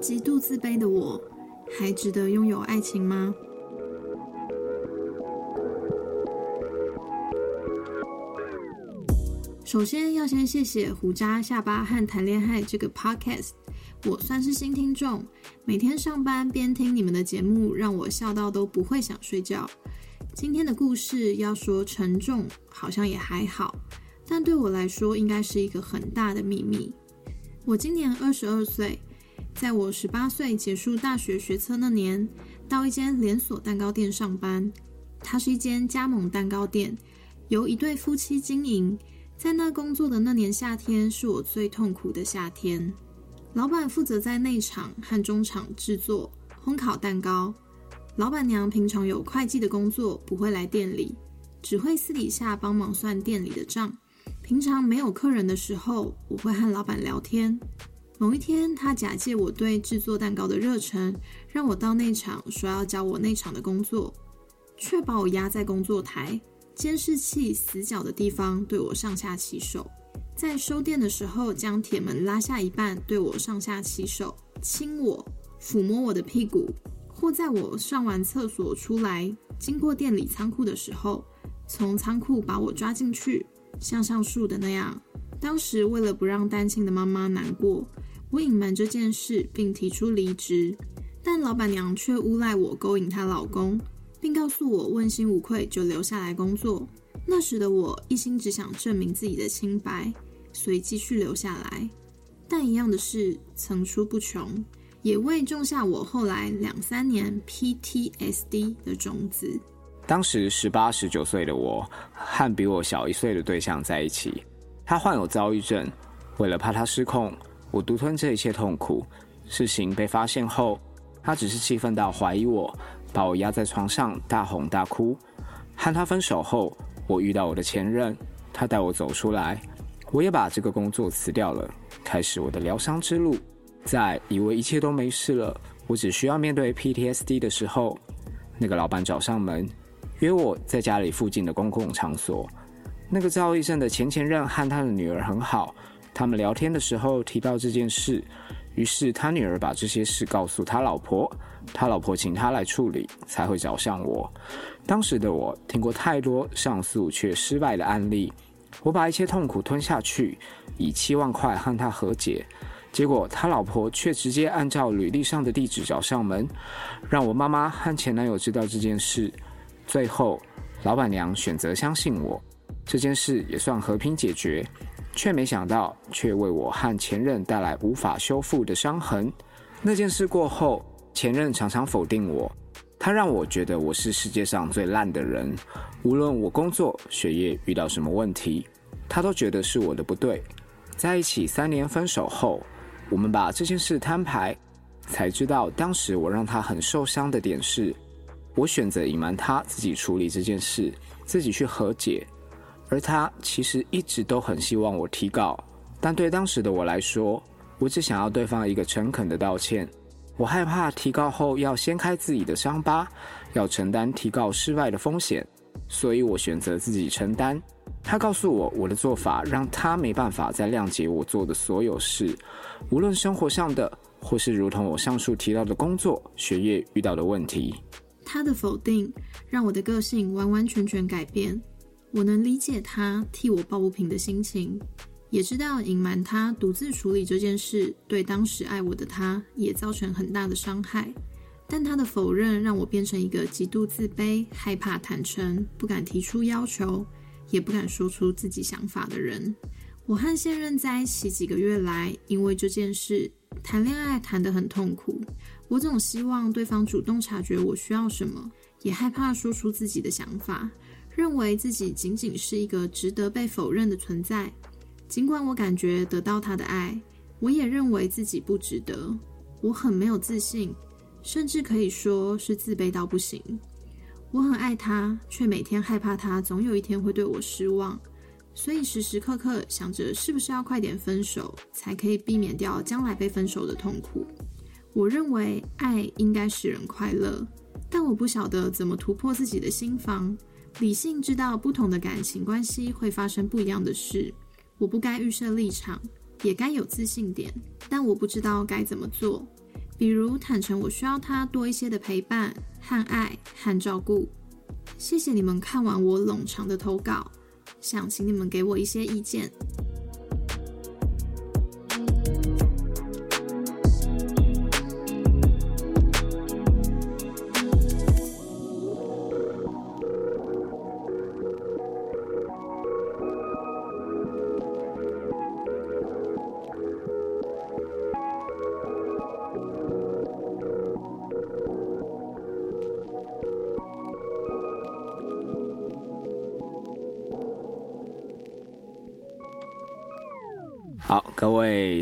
极度自卑的我，还值得拥有爱情吗？首先要先谢谢胡渣下巴和谈恋爱这个 podcast，我算是新听众，每天上班边听你们的节目，让我笑到都不会想睡觉。今天的故事要说沉重，好像也还好，但对我来说应该是一个很大的秘密。我今年二十二岁。在我十八岁结束大学学测那年，到一间连锁蛋糕店上班。它是一间加盟蛋糕店，由一对夫妻经营。在那工作的那年夏天，是我最痛苦的夏天。老板负责在内场和中场制作烘烤蛋糕。老板娘平常有会计的工作，不会来店里，只会私底下帮忙算店里的账。平常没有客人的时候，我会和老板聊天。某一天，他假借我对制作蛋糕的热忱，让我到内场，说要教我内场的工作，却把我压在工作台监视器死角的地方，对我上下其手。在收店的时候，将铁门拉下一半，对我上下其手，亲我，抚摸我的屁股，或在我上完厕所出来，经过店里仓库的时候，从仓库把我抓进去，像上述的那样。当时为了不让单亲的妈妈难过。我隐瞒这件事，并提出离职，但老板娘却诬赖我勾引她老公，并告诉我问心无愧就留下来工作。那时的我一心只想证明自己的清白，所以继续留下来。但一样的事层出不穷，也未种下我后来两三年 PTSD 的种子。当时十八十九岁的我和比我小一岁的对象在一起，他患有躁郁症，为了怕他失控。我独吞这一切痛苦。事情被发现后，他只是气愤到怀疑我，把我压在床上大吼大哭。和他分手后，我遇到我的前任，他带我走出来，我也把这个工作辞掉了，开始我的疗伤之路。在以为一切都没事了，我只需要面对 PTSD 的时候，那个老板找上门，约我在家里附近的公共场所。那个躁郁症的前前任和他的女儿很好。他们聊天的时候提到这件事，于是他女儿把这些事告诉他老婆，他老婆请他来处理，才会找上我。当时的我听过太多上诉却失败的案例，我把一切痛苦吞下去，以七万块和他和解，结果他老婆却直接按照履历上的地址找上门，让我妈妈和前男友知道这件事。最后，老板娘选择相信我，这件事也算和平解决。却没想到，却为我和前任带来无法修复的伤痕。那件事过后，前任常常否定我，他让我觉得我是世界上最烂的人。无论我工作、学业遇到什么问题，他都觉得是我的不对。在一起三年分手后，我们把这件事摊牌，才知道当时我让他很受伤的点是，我选择隐瞒他自己处理这件事，自己去和解。而他其实一直都很希望我提告，但对当时的我来说，我只想要对方一个诚恳的道歉。我害怕提告后要掀开自己的伤疤，要承担提告失败的风险，所以我选择自己承担。他告诉我，我的做法让他没办法再谅解我做的所有事，无论生活上的，或是如同我上述提到的工作、学业遇到的问题。他的否定让我的个性完完全全改变。我能理解他替我抱不平的心情，也知道隐瞒他独自处理这件事，对当时爱我的他也造成很大的伤害。但他的否认让我变成一个极度自卑、害怕坦诚、不敢提出要求，也不敢说出自己想法的人。我和现任在一起几个月来，因为这件事谈恋爱谈得很痛苦。我总希望对方主动察觉我需要什么，也害怕说出自己的想法。认为自己仅仅是一个值得被否认的存在，尽管我感觉得到他的爱，我也认为自己不值得。我很没有自信，甚至可以说是自卑到不行。我很爱他，却每天害怕他总有一天会对我失望，所以时时刻刻想着是不是要快点分手，才可以避免掉将来被分手的痛苦。我认为爱应该使人快乐，但我不晓得怎么突破自己的心房。理性知道不同的感情关系会发生不一样的事，我不该预设立场，也该有自信点，但我不知道该怎么做。比如坦诚我需要他多一些的陪伴和爱和照顾。谢谢你们看完我冗长的投稿，想请你们给我一些意见。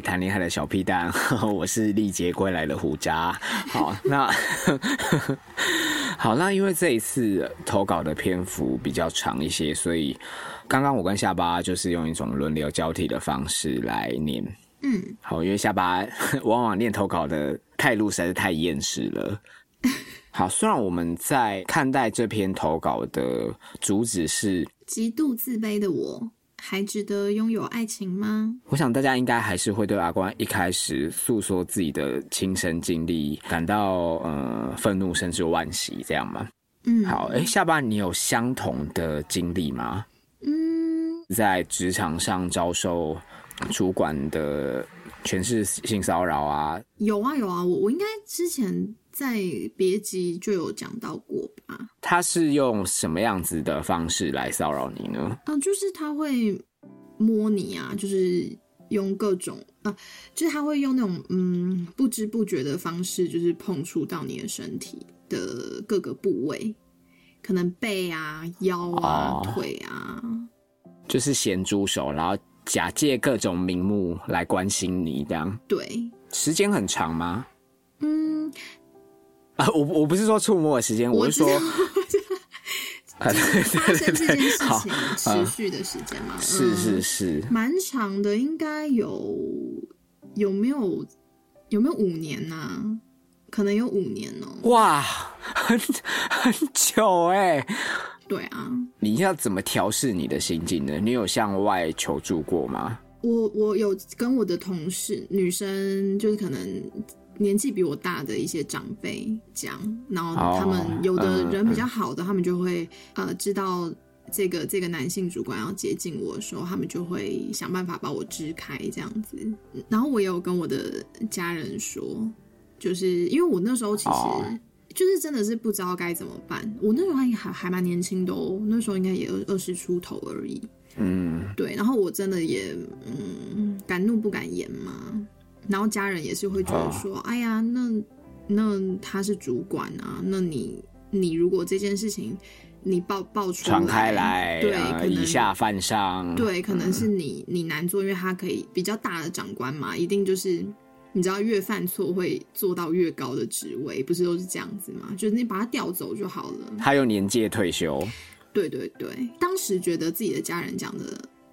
谈恋爱的小屁蛋，我是历劫归来的胡渣。好，那好，那因为这一次投稿的篇幅比较长一些，所以刚刚我跟下巴就是用一种轮流交替的方式来念。嗯，好，因为下巴 往往念投稿的态度实在是太厌世了。好，虽然我们在看待这篇投稿的主旨是极度自卑的我。还值得拥有爱情吗？我想大家应该还是会对阿关一开始诉说自己的亲身经历感到呃愤怒甚至惋惜，这样吗？嗯，好，哎，下巴你有相同的经历吗？嗯，在职场上遭受主管的全是性骚扰啊？有啊有啊，我我应该之前在别集就有讲到过吧。他是用什么样子的方式来骚扰你呢？嗯，就是他会摸你啊，就是用各种啊，就是他会用那种嗯不知不觉的方式，就是碰触到你的身体的各个部位，可能背啊、腰啊、腿啊，就是咸猪手，然后假借各种名目来关心你，这样。对，时间很长吗？嗯。啊，我我不是说触摸的时间，我是说，发生这件事情持续的时间吗？是是是，蛮长的，应该有有没有有没有五年呢？可能有五年哦。哇，很很久哎。对啊。你要怎么调试你的心境呢？你有向外求助过吗？我我有跟我的同事女生，就是可能。年纪比我大的一些长辈讲，然后他们有的人比较好的，他们就会呃知道这个这个男性主管要接近我的时候，他们就会想办法把我支开这样子。然后我也有跟我的家人说，就是因为我那时候其实就是真的是不知道该怎么办。我那时候还还还蛮年轻的哦，那时候应该也二二十出头而已。嗯，对。然后我真的也嗯敢怒不敢言嘛。然后家人也是会觉得说：“哎呀，那那他是主管啊，那你你如果这件事情你爆爆出传开来，对，可能以下犯上，对，可能是你你难做，因为他可以比较大的长官嘛，一定就是你知道越犯错会做到越高的职位，不是都是这样子吗？就是你把他调走就好了。他有年届退休，对对对，当时觉得自己的家人讲的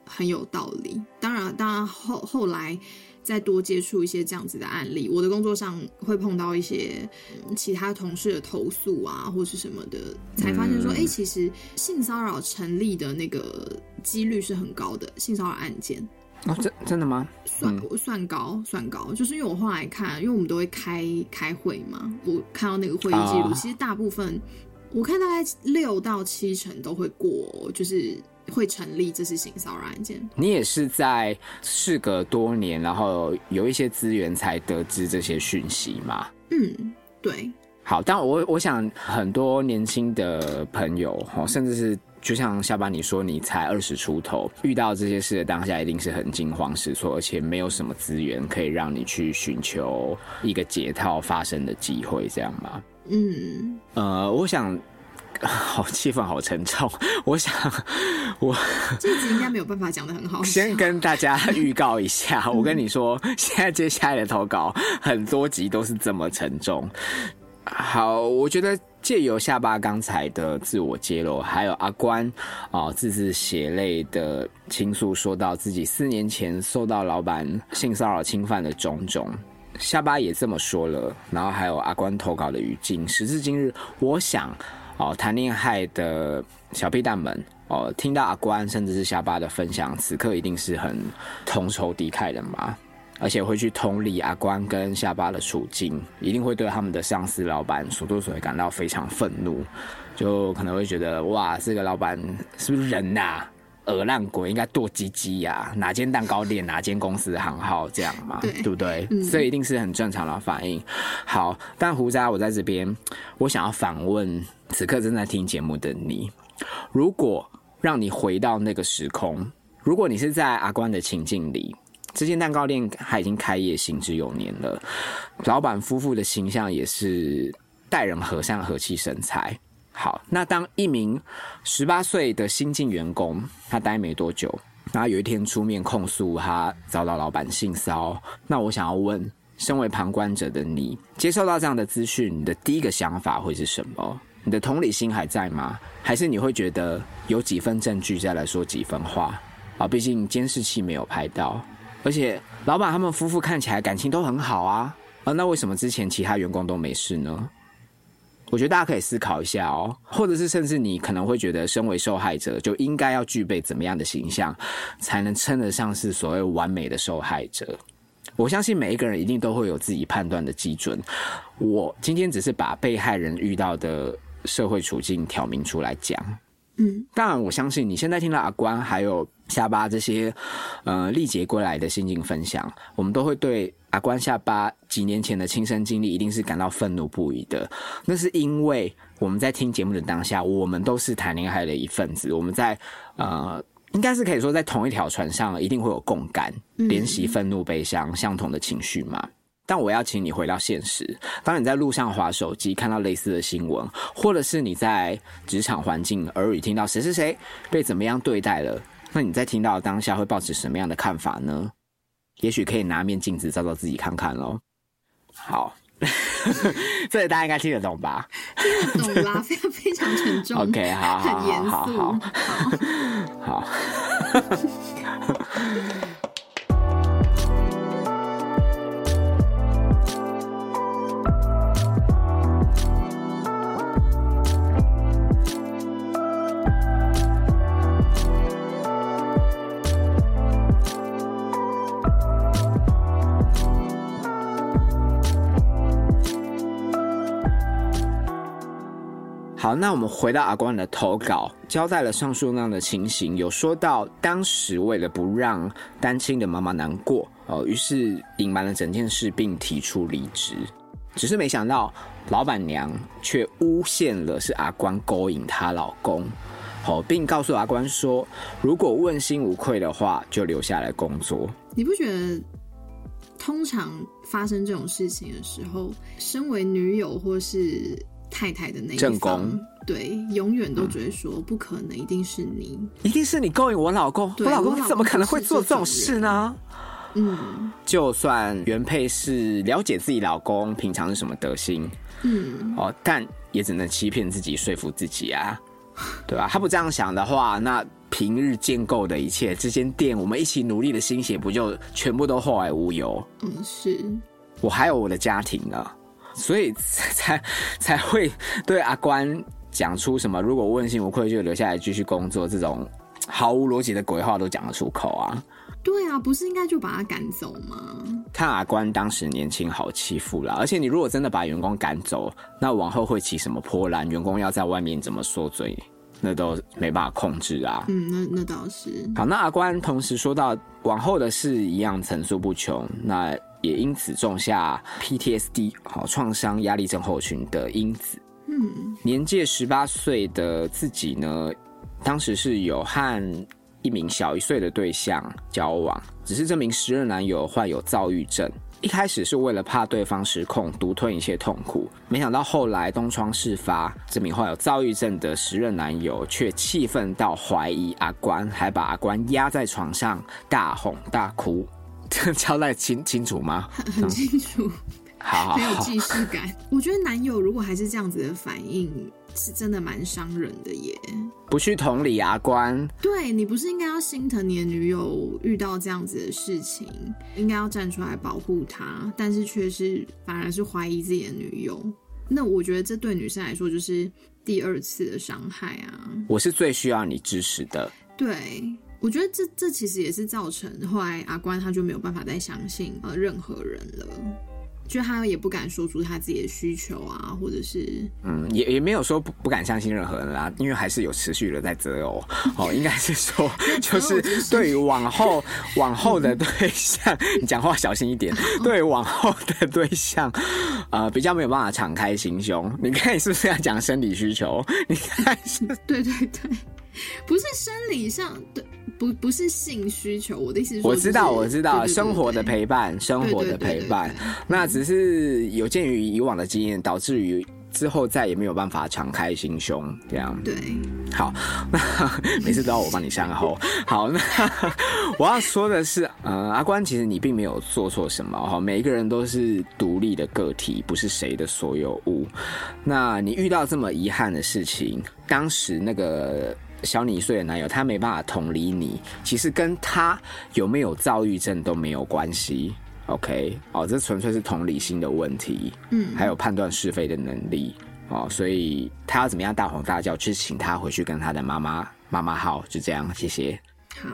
很有道理，当然当然后后来。再多接触一些这样子的案例，我的工作上会碰到一些其他同事的投诉啊，或是什么的，才发现说，哎，其实性骚扰成立的那个几率是很高的，性骚扰案件。哦，真真的吗？算算高，算高，就是因为我后来看，因为我们都会开开会嘛，我看到那个会议记录，其实大部分我看大概六到七成都会过，就是。会成立，这是性骚扰案件。你也是在事隔多年，然后有一些资源才得知这些讯息吗？嗯，对。好，但我我想很多年轻的朋友，哦，甚至是就像下班你说，你才二十出头，遇到这些事的当下，一定是很惊慌失措，而且没有什么资源可以让你去寻求一个解套发生的机会，这样吗？嗯，呃，我想。好气氛，好沉重。我想，我这集应该没有办法讲的很好。先跟大家预告一下，我跟你说，现在接下来的投稿很多集都是这么沉重。好，我觉得借由下巴刚才的自我揭露，还有阿关啊字字血泪的倾诉，说到自己四年前受到老板性骚扰侵犯的种种，下巴也这么说了。然后还有阿关投稿的语境，时至今日，我想。哦，谈恋爱的小屁蛋们，哦，听到阿关甚至是下巴的分享，此刻一定是很同仇敌忾的嘛？而且会去同理阿关跟下巴的处境，一定会对他们的上司老板所作所为感到非常愤怒，就可能会觉得哇，这个老板是不是人呐、鹅烂鬼应该剁鸡鸡呀？哪间蛋糕店、哪间公司行号这样嘛？对对不对？嗯这一定是很正常的反应。好，但胡渣，我在这边，我想要反问此刻正在听节目的你，如果让你回到那个时空，如果你是在阿关的情境里，这间蛋糕店它已经开业行之有年了，老板夫妇的形象也是待人和善、和气生财。好，那当一名十八岁的新进员工，他待没多久，然后有一天出面控诉他遭到老板性骚，那我想要问，身为旁观者的你，接受到这样的资讯，你的第一个想法会是什么？你的同理心还在吗？还是你会觉得有几分证据再来说几分话？啊，毕竟监视器没有拍到，而且老板他们夫妇看起来感情都很好啊，啊，那为什么之前其他员工都没事呢？我觉得大家可以思考一下哦，或者是甚至你可能会觉得，身为受害者就应该要具备怎么样的形象，才能称得上是所谓完美的受害者？我相信每一个人一定都会有自己判断的基准。我今天只是把被害人遇到的社会处境挑明出来讲。嗯，当然，我相信你现在听到阿关还有下巴这些呃历劫归来的心境分享，我们都会对阿关下巴几年前的亲身经历一定是感到愤怒不已的。那是因为我们在听节目的当下，我们都是谈恋爱的一份子，我们在呃。应该是可以说，在同一条船上，一定会有共感，怜惜、愤怒、悲伤相同的情绪嘛。但我要请你回到现实，当你在路上划手机，看到类似的新闻，或者是你在职场环境耳语听到谁谁谁被怎么样对待了，那你在听到当下会抱持什么样的看法呢？也许可以拿面镜子照照自己看看咯。好，这个大家应该听得懂吧听得懂啦，非常非常沉重？OK，好好很严好。好，好。那我们回到阿关的投稿，交代了上述那样的情形，有说到当时为了不让单亲的妈妈难过，哦，于是隐瞒了整件事，并提出离职。只是没想到，老板娘却诬陷了是阿关勾引她老公，好，并告诉阿关说，如果问心无愧的话，就留下来工作。你不觉得，通常发生这种事情的时候，身为女友或是太太的那一正方宫，对，永远都觉得说、不可能，一定是你。一定是你勾引我老公，我老公怎么可能会做这种事呢？嗯就算原配是了解自己老公平常是什么德行嗯，哦，但也只能欺骗自己，说服自己啊，对吧？他不这样想的话，那平日建构的一切，这间店我们一起努力的心血，不就全部都后来无有？嗯是，我还有我的家庭呢，所以 才才会对阿关讲出什么“如果问心无愧就留下来继续工作”这种毫无逻辑的鬼话都讲得出口啊！对啊，不是应该就把他赶走吗？看阿关当时年轻好欺负啦，而且你如果真的把员工赶走，那往后会起什么波澜？员工要在外面怎么说嘴，那都没办法控制啊。嗯，那那倒是，好，那阿关同时说到往后的事一样层出不穷，那也因此种下 PTSD 好创伤压力症候群的因子。嗯年届十八岁的自己呢，当时是有和一名小一岁的对象交往，只是这名时任男友患有躁郁症。一开始是为了怕对方失控，独吞一切痛苦，没想到后来东窗事发，这名患有躁郁症的时任男友却气愤到怀疑阿关，还把阿关压在床上大哄大哭。这 交代清清楚吗？很 很清楚，好好好，很有既视感。我觉得男友如果还是这样子的反应，是真的蛮伤人的耶。不去同理阿关，对你不是应该要心疼你的女友遇到这样子的事情，应该要站出来保护她，但是却是反而是怀疑自己的女友。那我觉得这对女生来说就是第二次的伤害啊。我是最需要你支持的。对，我觉得这这其实也是造成后来阿关他就没有办法再相信呃任何人了。就他也不敢说出他自己的需求啊，或者是嗯，也也没有说不不敢相信任何人啦，因为还是有持续的在择偶哦，应该是说 就是对于往后往后的对象，你讲话小心一点，对往后的对象，呃，比较没有办法敞开心胸。你看你是不是要讲生理需求？你看是，对对对，不是生理上的。不不是性需求，我的意思是，我知道我知道，生活的陪伴，生活的陪伴，那只是有鉴于以往的经验，导致于之后再也没有办法敞开心胸这样。对，好，那每次都要我帮你善后。好，那我要说的是，呃，阿关，其实你并没有做错什么哈，每一个人都是独立的个体，不是谁的所有物。那你遇到这么遗憾的事情，当时那个。小你一岁的男友，他没办法同理你，其实跟他有没有躁郁症都没有关系。OK，哦，这纯粹是同理心的问题，嗯，还有判断是非的能力，哦，所以他要怎么样大吼大叫，去请他回去跟他的妈妈妈妈好，就这样，谢谢。好。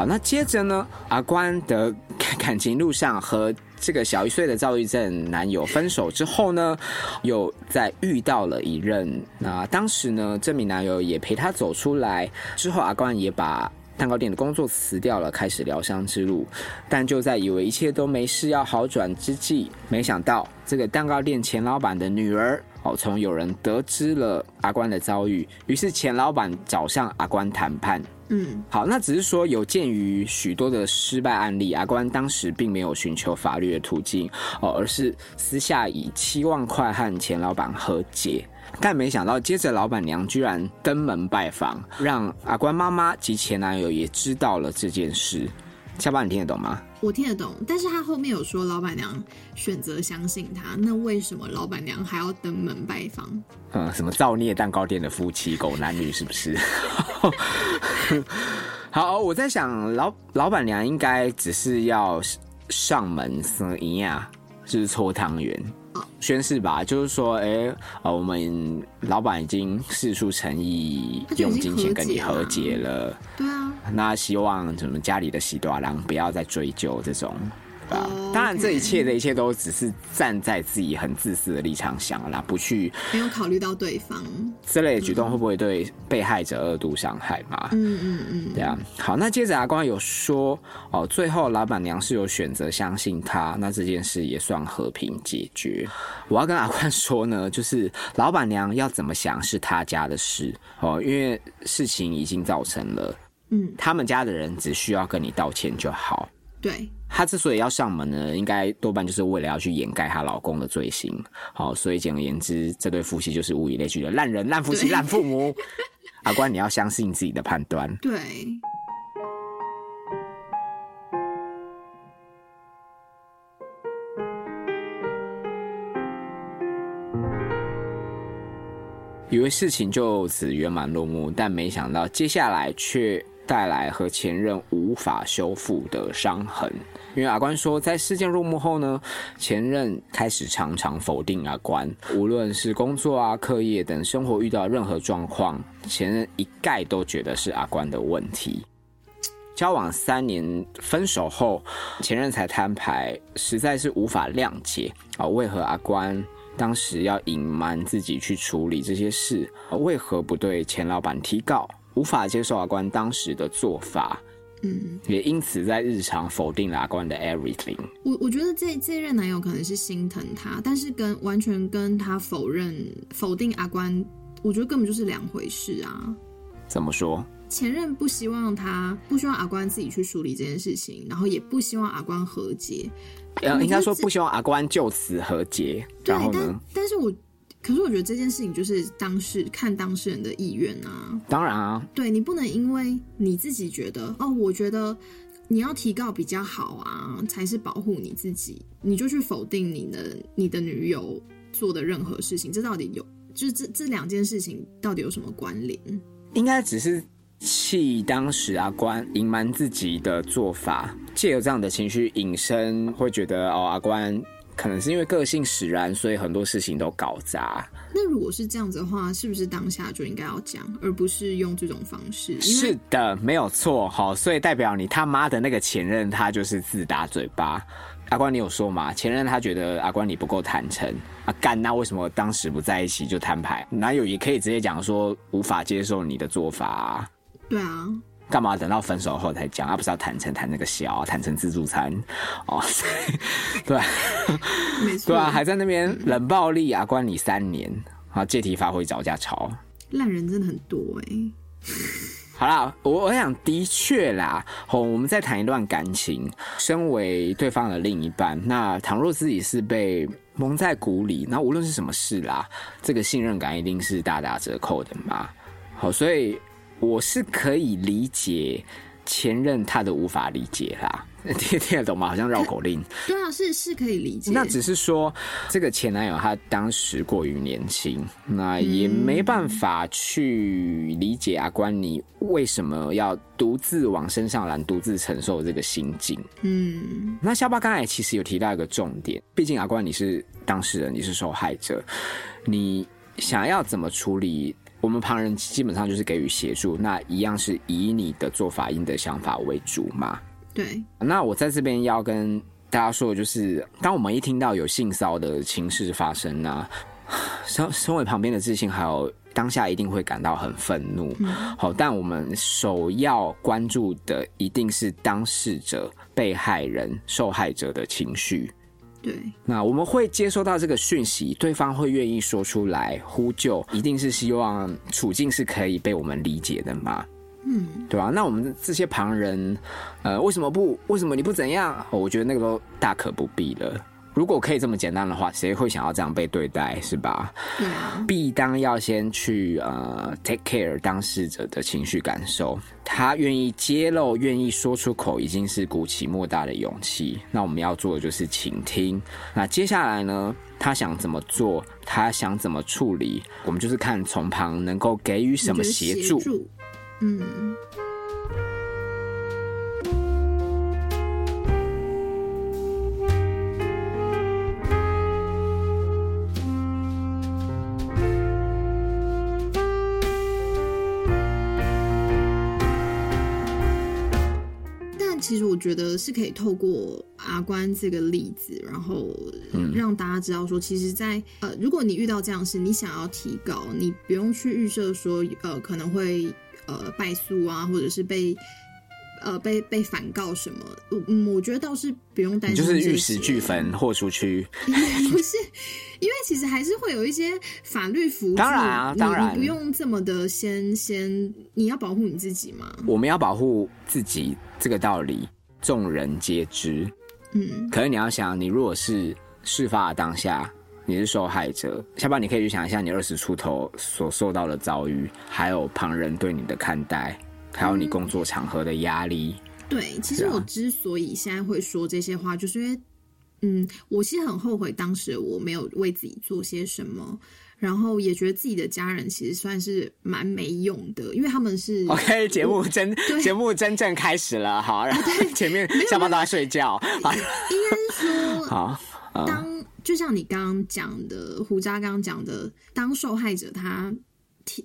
好，那接着呢？阿关的感情路上和这个小一岁的躁郁症男友分手之后呢，又再遇到了一任。那当时呢，这名男友也陪他走出来。之后，阿关也把蛋糕店的工作辞掉了，开始疗伤之路。但就在以为一切都没事要好转之际，没想到这个蛋糕店前老板的女儿哦，从有人得知了阿关的遭遇，于是前老板找上阿关谈判。嗯，好，那只是说有鉴于许多的失败案例，阿关当时并没有寻求法律的途径哦，而是私下以七万块和前老板和解。但没想到，接着老板娘居然登门拜访，让阿关妈妈及前男友也知道了这件事。下巴，你听得懂吗？我听得懂，但是他后面有说老板娘选择相信他，那为什么老板娘还要登门拜访？嗯，什么造孽蛋糕店的夫妻狗男女是不是？好，我在想，老老板娘应该只是要上门生一样，就是搓汤圆。宣誓吧，就是说，哎，我们老板已经事出诚意，用金钱跟你和解了。对啊，那希望怎么家里的喜多郎不要再追究这种。当然，这一切的一切都只是站在自己很自私的立场想啦，不去没有考虑到对方这类举动会不会对被害者二度伤害嘛？嗯嗯嗯，对啊。好，那接着阿光有说哦，最后老板娘是有选择相信他，那这件事也算和平解决。我要跟阿光说呢，就是老板娘要怎么想是他家的事哦，因为事情已经造成了，嗯，他们家的人只需要跟你道歉就好。对。她之所以要上门呢，应该多半就是为了要去掩盖她老公的罪行。好，所以简而言之，这对夫妻就是物以类聚的烂人、烂夫妻、烂父母。阿关，你要相信自己的判断。对。以为事情就此圆满落幕，但没想到接下来却带来和前任无法修复的伤痕。因为阿关说，在事件落幕后呢，前任开始常常否定阿关，无论是工作啊、课业等生活遇到任何状况，前任一概都觉得是阿关的问题。交往三年分手后，前任才摊牌，实在是无法谅解啊，为何阿关当时要隐瞒自己去处理这些事？为何不对前老板提告？无法接受阿关当时的做法。嗯，也因此在日常否定了阿关的 everything。我我觉得这这任男友可能是心疼他，但是跟完全跟他否认否定阿关，我觉得根本就是两回事啊。怎么说？前任不希望他不希望阿关自己去处理这件事情，然后也不希望阿关和解。呃，应该说不希望阿关就此和解。然后呢？但是我。可是我觉得这件事情就是当事看当事人的意愿啊。当然啊，对你不能因为你自己觉得哦，我觉得你要提告比较好啊，才是保护你自己。你就去否定你的你的女友做的任何事情，这到底有就是这这两件事情到底有什么关联？应该只是气当时阿关隐瞒自己的做法，借由这样的情绪引申，会觉得哦，阿关可能是因为个性使然，所以很多事情都搞砸。那如果是这样子的话，是不是当下就应该要讲，而不是用这种方式？是的，没有错。好，所以代表你他妈的那个前任，他就是自打嘴巴。阿关，你有说吗？前任他觉得阿关你不够坦诚啊，干那为什么当时不在一起就摊牌？男友也可以直接讲说无法接受你的做法。啊对啊，干嘛等到分手后才讲？而不是要坦诚谈那个小坦诚自助餐哦？对，没错，对啊，还在那边冷暴力啊，关你三年啊，借题发挥找架吵，烂人真的很多哎。好啦，我我想的确啦，哦，我们在谈一段感情，身为对方的另一半，那倘若自己是被蒙在鼓里，那无论是什么事啦，这个信任感一定是大打折扣的嘛。好，所以我是可以理解前任他的无法理解啦。听 听得懂吗？好像绕口令。对啊，是是可以理解。那只是说，这个前男友他当时过于年轻，那也没办法去理解阿关你为什么要独自往身上揽，独自承受这个心境。嗯，那肖巴刚才其实有提到一个重点，毕竟阿关你是当事人，你是受害者，你想要怎么处理？我们旁人基本上就是给予协助，那一样是以你的做法、你的想法为主嘛。对，那我在这边要跟大家说的就是，当我们一听到有性骚的情事发生呢，身身为旁边的自信，还有当下一定会感到很愤怒。好，但我们首要关注的一定是当事者、被害人、受害者的情绪。对，那我们会接收到这个讯息，对方会愿意说出来呼救，一定是希望处境是可以被我们理解的嘛。嗯，对吧？那我们这些旁人，呃，为什么不？为什么你不怎样？我觉得那个都大可不必了。如果可以这么简单的话，谁会想要这样被对待？是吧？必当要先去呃 take care 当事者的情绪感受，他愿意揭露、愿意说出口，已经是鼓起莫大的勇气。那我们要做的就是倾听。那接下来呢？他想怎么做？他想怎么处理？我们就是看从旁能够给予什么协助。嗯。其实我觉得是可以透过阿关这个例子，然后让大家知道说，其实，在呃，如果你遇到这样事，你想要提高，你不用去预设说，呃，可能会。呃，败诉啊，或者是被呃被被反告什么？嗯，我觉得倒是不用担心，就是玉石俱焚，豁出去。不是，因为其实还是会有一些法律辅助。当然啊，当然不用这么的先先，你要保护你自己嘛。我们要保护自己，这个道理众人皆知。嗯，可是你要想，你如果是事发的当下。你是受害者，下班你可以去想一下你二十出头所受到的遭遇，还有旁人对你的看待，还有你工作场合的压力。对，其实我之所以现在会说这些话，就是因为，嗯，我其实很后悔当时我没有为自己做些什么，然后也觉得自己的家人其实算是蛮没用的，因为他们是 OK 节目真节目真正开始了，好，然后前面下班都在睡觉，好，应该是说好当。就像你刚刚讲的，胡渣刚刚讲的，当受害者他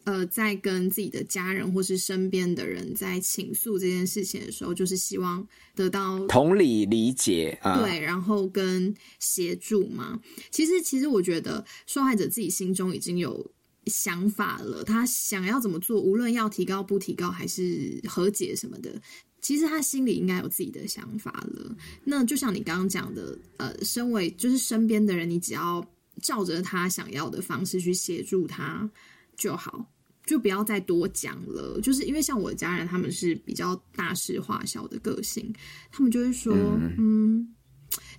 呃在跟自己的家人或是身边的人在倾诉这件事情的时候，就是希望得到同理理解，啊对，然后跟协助嘛。其实，其实我觉得受害者自己心中已经有想法了，他想要怎么做，无论要提高不提高，还是和解什么的。其实他心里应该有自己的想法了。那就像你刚刚讲的，呃，身为就是身边的人，你只要照着他想要的方式去协助他就好，就不要再多讲了。就是因为像我家人，他们是比较大事化小的个性，他们就会说，嗯，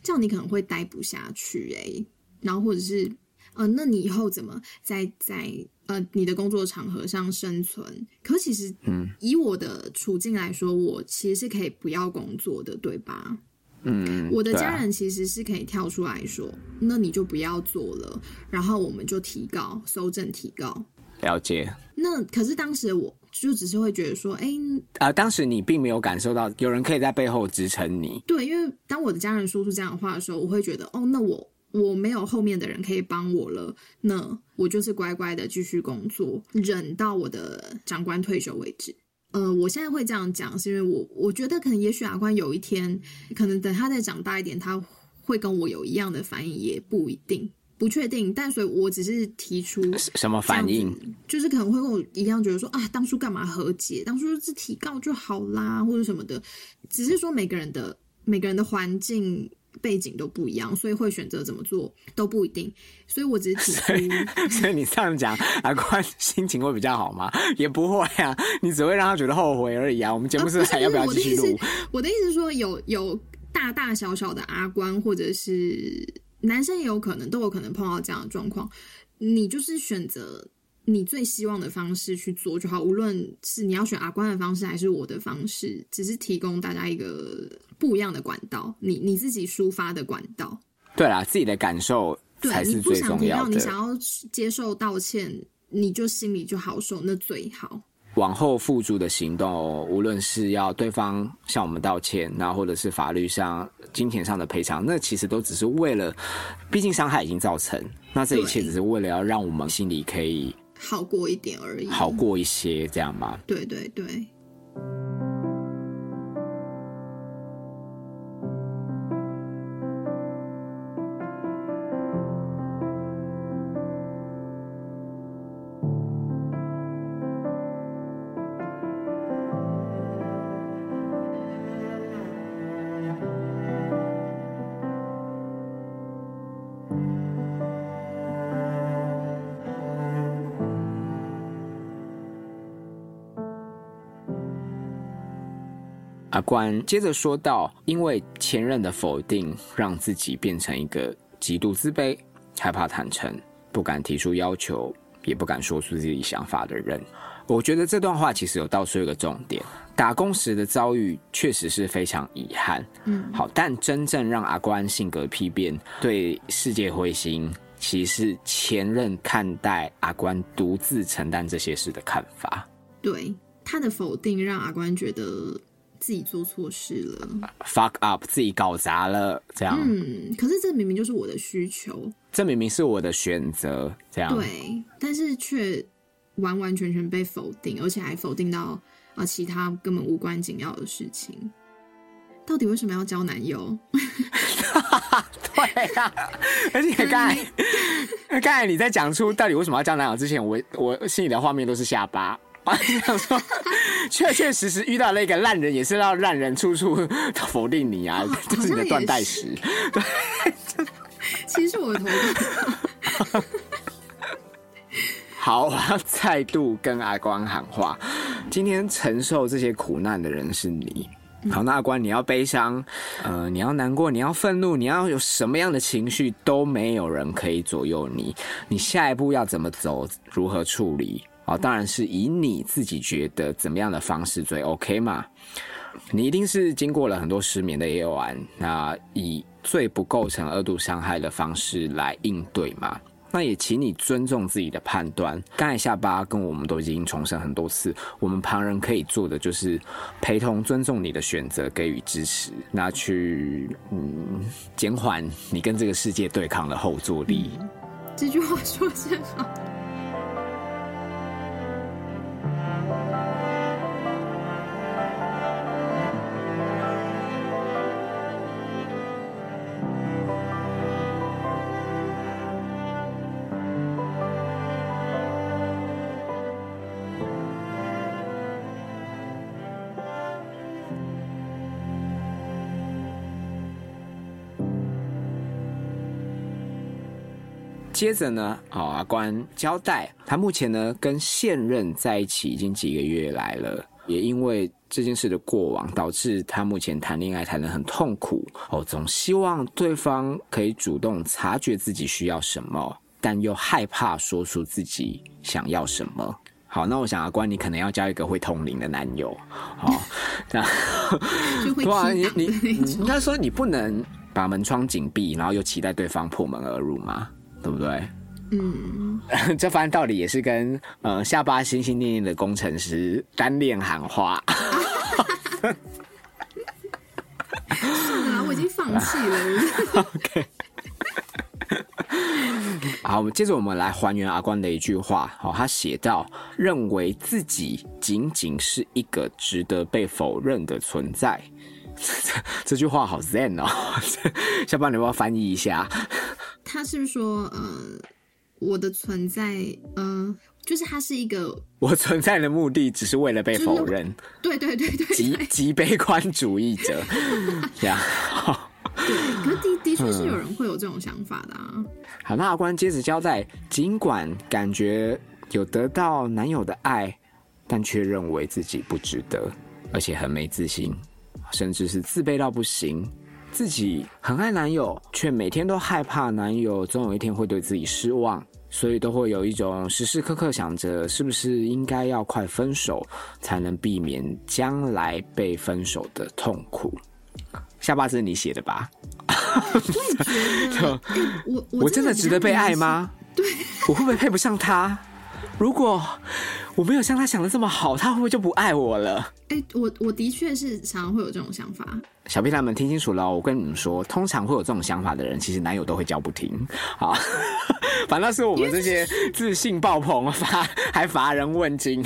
这样你可能会待不下去，诶，然后或者是。呃，那你以后怎么在在呃你的工作场合上生存？可其实，嗯，以我的处境来说，我其实是可以不要工作的，对吧？嗯，我的家人其实是可以跳出来说，那你就不要做了，然后我们就提高，搜证提告。了解。那可是当时我就只是会觉得说，哎、呃，当时你并没有感受到有人可以在背后支撑你，对，因为当我的家人说出这样的话的时候，我会觉得，哦，那我我没有后面的人可以帮我了，那我就是乖乖的继续工作，忍到我的长官退休为止。呃，我现在会这样讲，是因为我我觉得可能也许阿关有一天，可能等他再长大一点，他会跟我有一样的反应，也不一定，不确定。但所以我只是提出什么反应？就是可能会跟我一样觉得说啊，当初干嘛和解？当初就是提告就好啦，或者什么的。只是说每个人的每个人的环境背景都不一样，所以会选择怎么做都不一定。所以我只是提出，所以你这样讲，阿关心情会比较好吗？也不会啊，你只会让他觉得后悔而已啊。我们节目是还要不要继续录？，我的意思是说有有大大小小的阿关，或者是男生也有可能都有可能碰到这样的状况。你就是选择你最希望的方式去做就好，无论是你要选阿关的方式还是我的方式，只是提供大家一个不一样的管道，你你自己抒发的管道。对啦，自己的感受才对，你不是最想提到，你重要的。想要接受道歉，你就心里就好受，那最好。往后付诸的行动，无论是要对方向我们道歉，然后或者是法律上、金钱上的赔偿，那其实都只是为了，毕竟伤害已经造成，那这一切只是为了要让我们心里可以好过一点而已。好过一些，这样吗？对对对。阿关接着说到：“因为前任的否定，让自己变成一个极度自卑、害怕坦诚、不敢提出要求，也不敢说出自己想法的人。”我觉得这段话其实有道出一个重点：打工时的遭遇确实是非常遗憾，嗯，好，但真正让阿关性格批变、对世界灰心，其实是前任看待阿关独自承担这些事的看法。对他的否定，让阿关觉得自己做错事了。fuck up，自己搞砸了，这样。嗯，可是这明明就是我的需求，这明明是我的选择，这样。对，但是却完完全全被否定，而且还否定到啊、呃其他根本无关紧要的事情。到底为什么要交男友？对啊、而且刚才 刚才你在讲出到底为什么要交男友之前，我我心里的画面都是下巴。我想说，确确实实遇到了一个烂人，也是要烂人处处 否定你啊，就是你的断代史。其实是我的头发。好，我要再度跟阿光喊话：今天承受这些苦难的人是你。好，那阿光，你要悲伤，呃，你要难过，你要愤怒，你要有什么样的情绪，都没有人可以左右你。你下一步要怎么走，如何处理？啊，当然是以你自己觉得怎么样的方式最 OK 嘛。你一定是经过了很多失眠的夜晚，那以最不构成二度伤害的方式来应对嘛。那也请你尊重自己的判断。刚才下巴跟我们都已经重申很多次，我们旁人可以做的就是陪同、尊重你的选择，给予支持，那去嗯减缓你跟这个世界对抗的后坐力。这句话说真好。接着呢，哦，阿关交代，他目前呢跟现任在一起已经几个月来了，也因为这件事的过往，导致他目前谈恋爱谈得很痛苦。哦，总希望对方可以主动察觉自己需要什么。但又害怕说出自己想要什么。好，那我想阿关，你可能要交一个会通灵的男友。好，这样 就会对啊，你你应该说你不能把门窗紧闭，然后又期待对方破门而入嘛，对不对？嗯，这番道理也是跟呃下巴心心念念的工程师单恋喊话。是啊，我已经放弃了。OK。好，我们接着我们来还原阿关的一句话。好，他写到：认为自己仅仅是一个值得被否认的存在。这 这句话好 zen 哦，下班你要不要翻译一下？他是说，呃，我的存在，呃，就是他是一个，我存在的目的只是为了被否认，对对对对极对极悲观主义者。这样。好对，可是的的确是有人会有这种想法的啊。好，那阿关接着交代，尽管感觉有得到男友的爱，但却认为自己不值得，而且很没自信，甚至是自卑到不行。自己很爱男友，却每天都害怕男友总有一天会对自己失望，所以都会有一种时时刻刻想着是不是应该要快分手，才能避免将来被分手的痛苦。下巴是你写的吧？我我真的值得被爱？吗？对，我会不会配不上他？如果我没有像他想的这么好，他会不会就不爱我了？哎、我我的确是常常会有这种想法。小屁他们听清楚了哦，我跟你们说，通常会有这种想法的人，其实男友都会叫不停。好，反倒是我们这些自信爆棚、乏还乏人问津。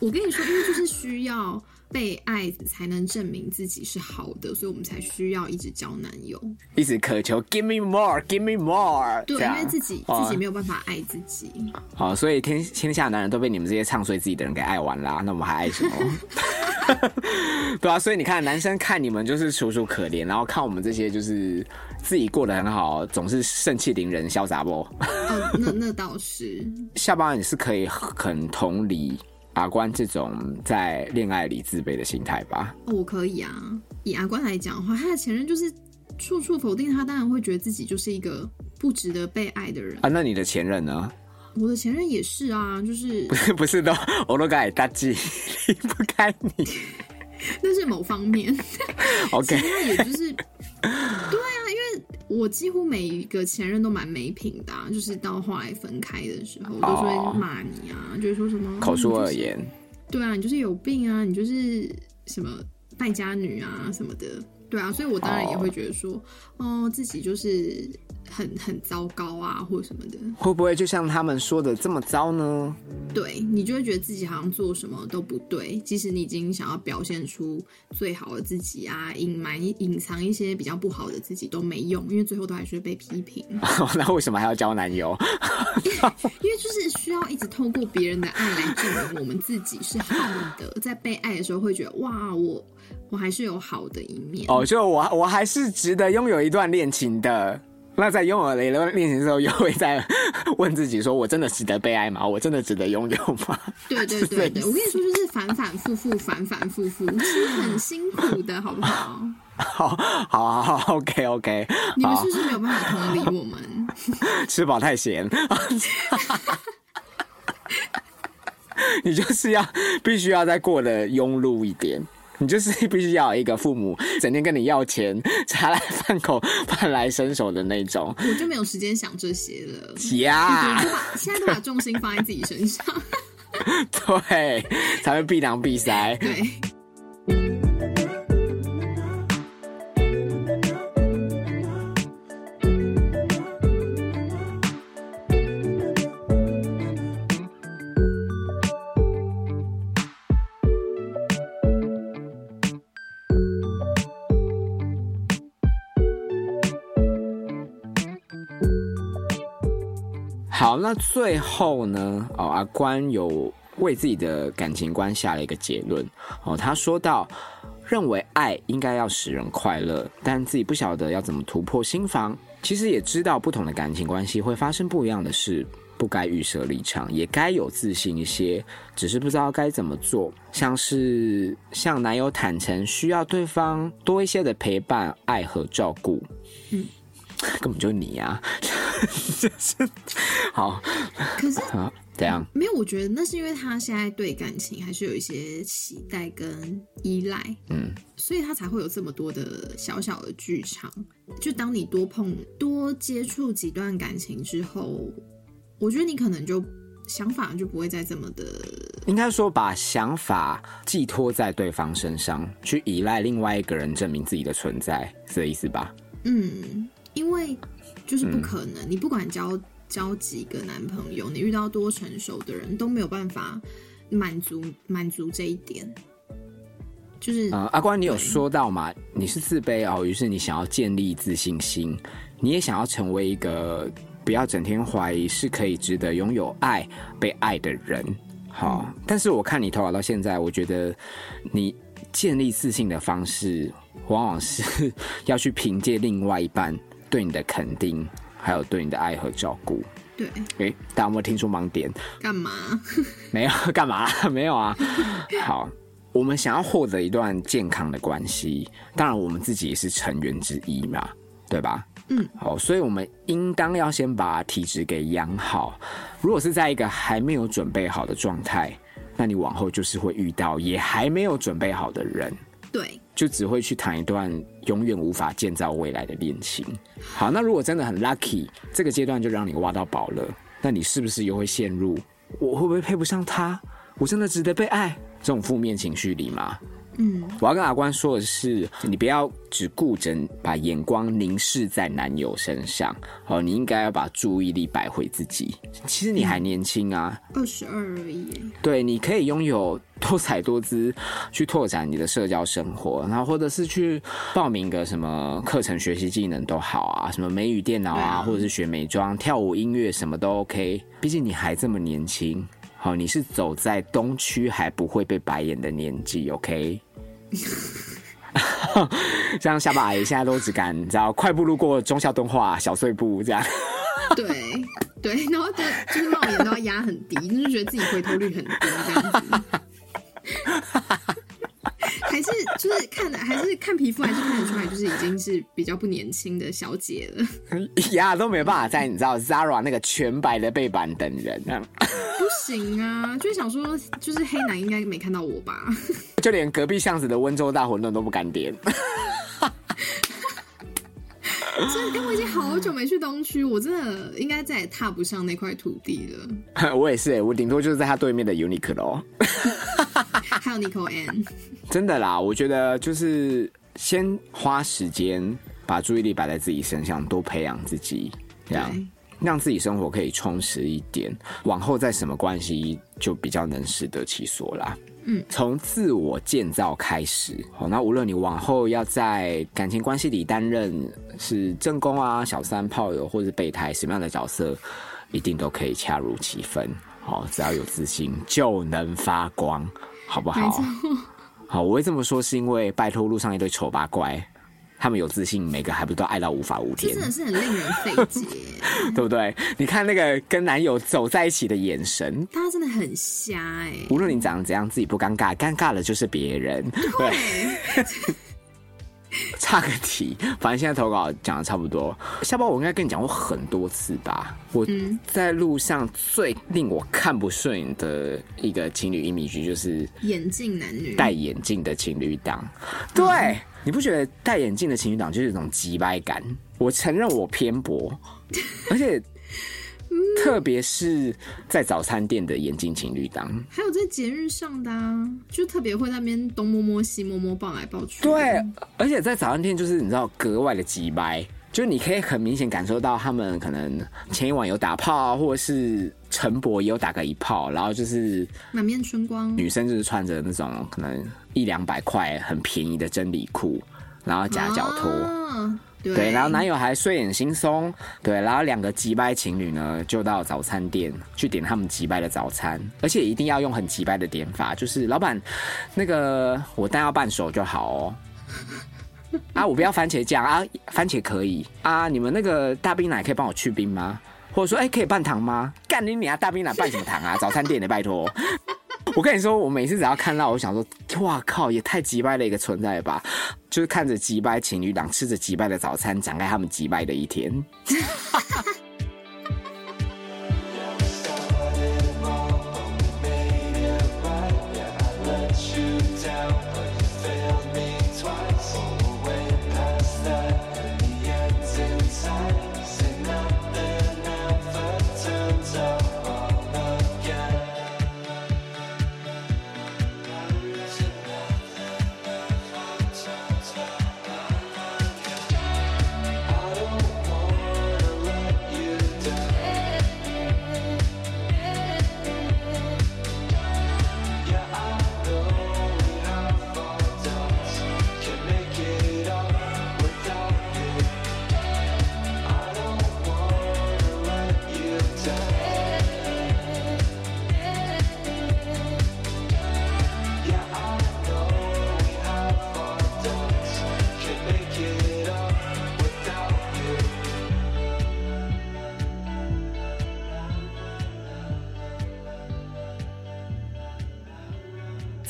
我跟你说，因为就是需要被爱才能证明自己是好的，所以我们才需要一直交男友。一直渴求 “give me more”，“give me more”，对，因为自己哦自己没有办法爱自己。好，所以天天下男人都被你们这些唱衰自己的人给爱完啦，那我们还爱什么？对啊，所以你看，男生看你们就是楚楚可怜，然后看我们这些就是自己过得很好，总是盛气凌人、潇洒不？哦，那那倒是。下巴你是可以很同理阿关这种在恋爱里自卑的心态吧？哦，我可以啊。以阿关来讲的话，他的前任就是处处否定他，当然会觉得自己就是一个不值得被爱的人。啊，那你的前任呢？我的前任也是啊，就是 不是都我都该大忌，离不开你。那是某方面，OK，其他也就是 对啊，因为我几乎每一个前任都蛮没品的、啊，就是到后来分开的时候，都会骂你啊，就是说什么 口出恶。哦言。就是对啊，你就是有病啊，你就是什么败家女啊什么的。对啊，所以我当然也会觉得说，哦，自己就是很很糟糕啊，或者什么的。会不会就像他们说的这么糟呢？对你就会觉得自己好像做什么都不对，即使你已经想要表现出最好的自己啊，隐瞒隐藏一些比较不好的自己都没用，因为最后都还是会被批评。那为什么还要交男友？因为就是需要一直透过别人的爱来证明我们自己是好的，在被爱的时候会觉得哇，我我还是有好的一面。哦，就我我还是值得拥有一段恋情的。那在拥有了一段恋情之后，又会在 问自己：说我真的值得被爱吗？我真的值得拥有吗？对对对对，我跟你说，就是反反复复，反反复复，其实很辛苦的，好不好？好，好，好，好，OK OK，你们是不是没有办法同理我们？吃饱太闲。你就是要必须要再过得庸碌一点，你 就是 必须要有一个父母整天跟你要钱，茶来饭口饭来伸手的那种我就没有时间想这些了。呀。现在都把重心放在自己身上。对，才会避囊避塞。对，好，那最后呢？哦，阿关有为自己的感情观下了一个结论。哦，他说到，认为爱应该要使人快乐，但自己不晓得要怎么突破心防。其实也知道不同的感情关系会发生不一样的事，不该预设立场，也该有自信一些，只是不知道该怎么做。像是向男友坦诚需要对方多一些的陪伴、爱和照顾。嗯，根本就是你呀、就是 好，可是好怎样？没有，我觉得那是因为他现在对感情还是有一些期待跟依赖，嗯，所以他才会有这么多的小小的剧场。就当你多碰、多接触几段感情之后，我觉得你可能就想法就不会再这么的，应该说把想法寄托在对方身上，去依赖另外一个人证明自己的存在，是这意思吧？嗯，因为就是不可嗯能，你不管交交几个男朋友，你遇到多成熟的人都没有办法满足满足这一点，就是呃，阿关，你有说到嘛？你是自卑哦，于是你想要建立自信心，你也想要成为一个不要整天怀疑是可以值得拥有爱、被爱的人。好，但是我看你投稿到现在，我觉得你建立自信的方式，往往是 要去凭借另外一半对你的肯定，还有对你的爱和照顾。对诶，大家有没有听出盲点？干嘛？没有 干嘛？没有啊。好，我们想要获得一段健康的关系，当然我们自己也是成员之一嘛，对吧？嗯，好，所以我们应当要先把体质给养好。如果是在一个还没有准备好的状态，那你往后就是会遇到也还没有准备好的人。对，就只会去谈一段永远无法建造未来的恋情。好，那如果真的很 lucky，这个阶段就让你挖到宝了，那你是不是又会陷入我会不会配不上他？我真的值得被爱这种负面情绪里吗？嗯，我要跟阿关说的是，你不要只顾着把眼光凝视在男友身上，哦，你应该要把注意力摆回自己。其实你还年轻啊，二十二而已。对，你可以拥有多彩多姿，去拓展你的社交生活，然后或者是去报名个什么课程学习技能都好啊，什么美语电脑啊，啊或者是学美妆、跳舞、音乐什么都 OK。毕竟你还这么年轻，好，你是走在东区还不会被白眼的年纪，OK。像下巴阿姨现在都只敢，你知道，快步路过中校敦化小碎步这样。对对，然后就就是帽檐都要压很低，就是觉得自己回头率很低这样子。还是就是看的，还是看皮肤，还是看得出来，就是已经是比较不年轻的小姐了。呀，都没办法在你知道 Zara 那个全白的背板等人，啊 不行啊，就是想说，就是黑男应该没看到我吧？就连隔壁巷子的温州大馄饨都不敢点。真的，因为我已经好久没去东区，我真的应该再也踏不上那块土地了。我也是、欸，我顶多就是在他对面的 Uniqlo。还有 Nico N，真的啦，我觉得就是先花时间把注意力摆在自己身上，多培养自己，这样让自己生活可以充实一点，往后在什么关系就比较能适得其所啦。嗯，从自我建造开始，好，那无论你往后要在感情关系里担任是正宫啊、小三、炮友或是备胎什么样的角色，一定都可以恰如其分。好，只要有自信就能发光，好不好？好，我会这么说是因为拜托路上一堆丑八怪，他们有自信，每个还不都爱到无法无天真，的是很令人费解。对不对？你看那个跟男友走在一起的眼神，他真的很瞎哎、无论你长得怎样，自己不尴尬，尴尬的就是别人。对，差个题，反正现在投稿讲的差不多。下包我应该跟你讲过很多次吧？我嗯在路上最令我看不顺眼的一个情侣 image 就是眼镜男女戴眼镜的情侣档。对，你不觉得戴眼镜的情侣档就是一种急掰感？我承认我偏颇，而且特别是在早餐店的眼镜情侣档。还有在节日上的啊，就特别会在那边东摸摸西摸摸，抱来抱去。对，而且在早餐店就是你知道格外的急掰，就你可以很明显感受到他们可能前一晚有打炮啊，或者是陈博也有打个一炮，然后就是满面春光。女生就是穿着那种可能一两百块很便宜的真理裤，然后夹脚拖。啊对对，然后男友还睡眼惺忪，对，然后两个急掰情侣呢，就到早餐店去点他们急掰的早餐，而且一定要用很急掰的点法，就是老板，那个我蛋要半熟就好哦。啊，我不要番茄酱啊，番茄可以啊。你们那个大冰奶可以帮我去冰吗？或者说，哎、可以拌糖吗？干你你啊，大冰奶拌什么糖啊？早餐店的，拜托。我跟你说，我每次只要看到，我想说，哇靠，也太急败的一个存在吧！就是看着急败情侣档吃着急败的早餐，展开他们急败的一天。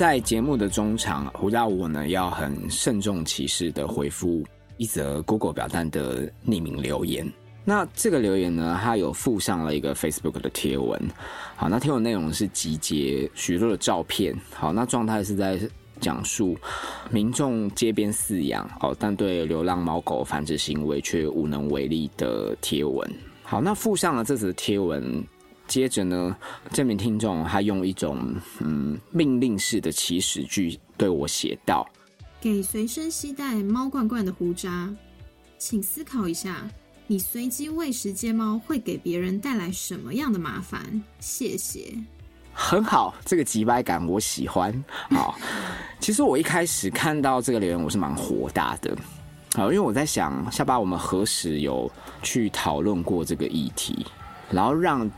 在节目的中场，胡大我呢要很慎重其事的回复一则 Google 表单的匿名留言。那这个留言呢，它有附上了一个 Facebook 的贴文。好，那贴文内容是集结许多的照片。好，那状态是在讲述民众街边饲养，哦，但对流浪猫狗繁殖行为却无能为力的贴文。好，那附上了这则贴文。接着呢，这名听众他用一种嗯命令式的祈使句对我写道：“给随身携带猫罐罐的胡渣，请思考一下，你随机喂食街猫会给别人带来什么样的麻烦？谢谢。”很好，这个急掰感我喜欢。好，其实我一开始看到这个留言，我是蛮火大的。好，因为我在想，下巴我们何时有去讨论过这个议题，然后让。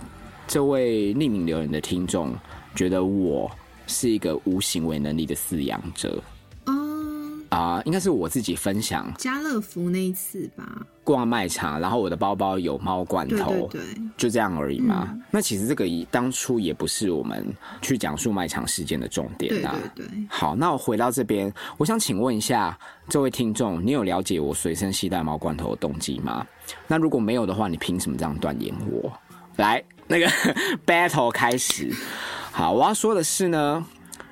这位匿名留言的听众觉得我是一个无行为能力的饲养者。嗯啊，应该是我自己分享家乐福那一次吧。逛卖场，然后我的包包有猫罐头，对，就这样而已嘛。那其实这个当初也不是我们去讲述卖场事件的重点啊。对对。好，那我回到这边，我想请问一下这位听众，你有了解我随身携带猫罐头的动机吗？那如果没有的话，你凭什么这样断言我？来，那个 battle 开始。好，我要说的是呢，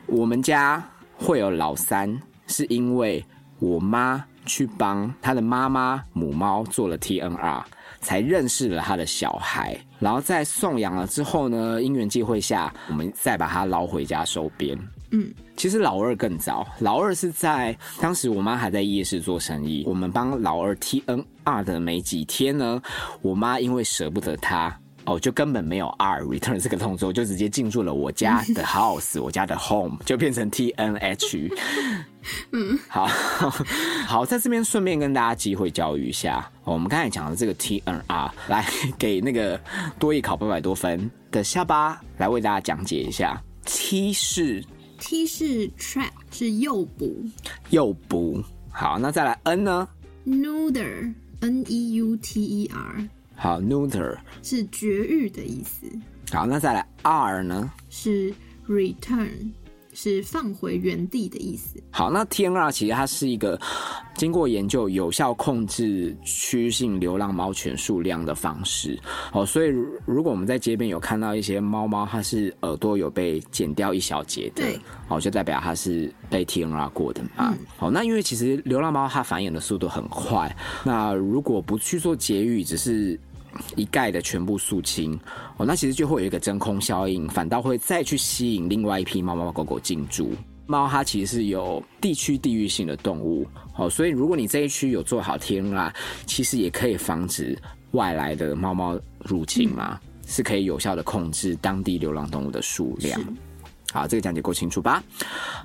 我们家会有老三，是因为我妈去帮她的妈妈母猫做了 TNR，才认识了她的小孩。然后在送养了之后呢，因缘际会下，我们再把它捞回家收编。嗯，其实老二更早，老二是在当时我妈还在夜市做生意，我们帮老二 TNR 的没几天呢，我妈因为舍不得他。哦，就根本没有 R return 这个动作，就直接进入了我家的 house，我家的 home 就变成 T N H。嗯，好好，在这边顺便跟大家机会教育一下，我们刚才讲的这个 T N R，来 给那个多艺考八百多分的下巴来为大家讲解一下。T 是 T 是 trap 是诱捕，诱捕。好，那再来 N 呢？Neuter N E U T E R。好，neuter 是绝育的意思。好，那再来 R 呢？是 return，是放回原地的意思。好，那 TNR 其实它是一个经过研究有效控制区域性流浪猫犬数量的方式。哦，所以如果我们在街边有看到一些猫猫，它是耳朵有被剪掉一小节的，哦，就代表它是被 TNR 过的嘛。好，那因为其实流浪猫它繁衍的速度很快，那如果不去做节育，只是一概的全部肃清哦，那其实就会有一个真空效应，反倒会再去吸引另外一批猫猫狗狗进驻。猫它其实是有地区地域性的动物哦，所以如果你这一区有做好天啊，其实也可以防止外来的猫猫入侵嘛，是可以有效的控制当地流浪动物的数量。好，这个讲解够清楚吧？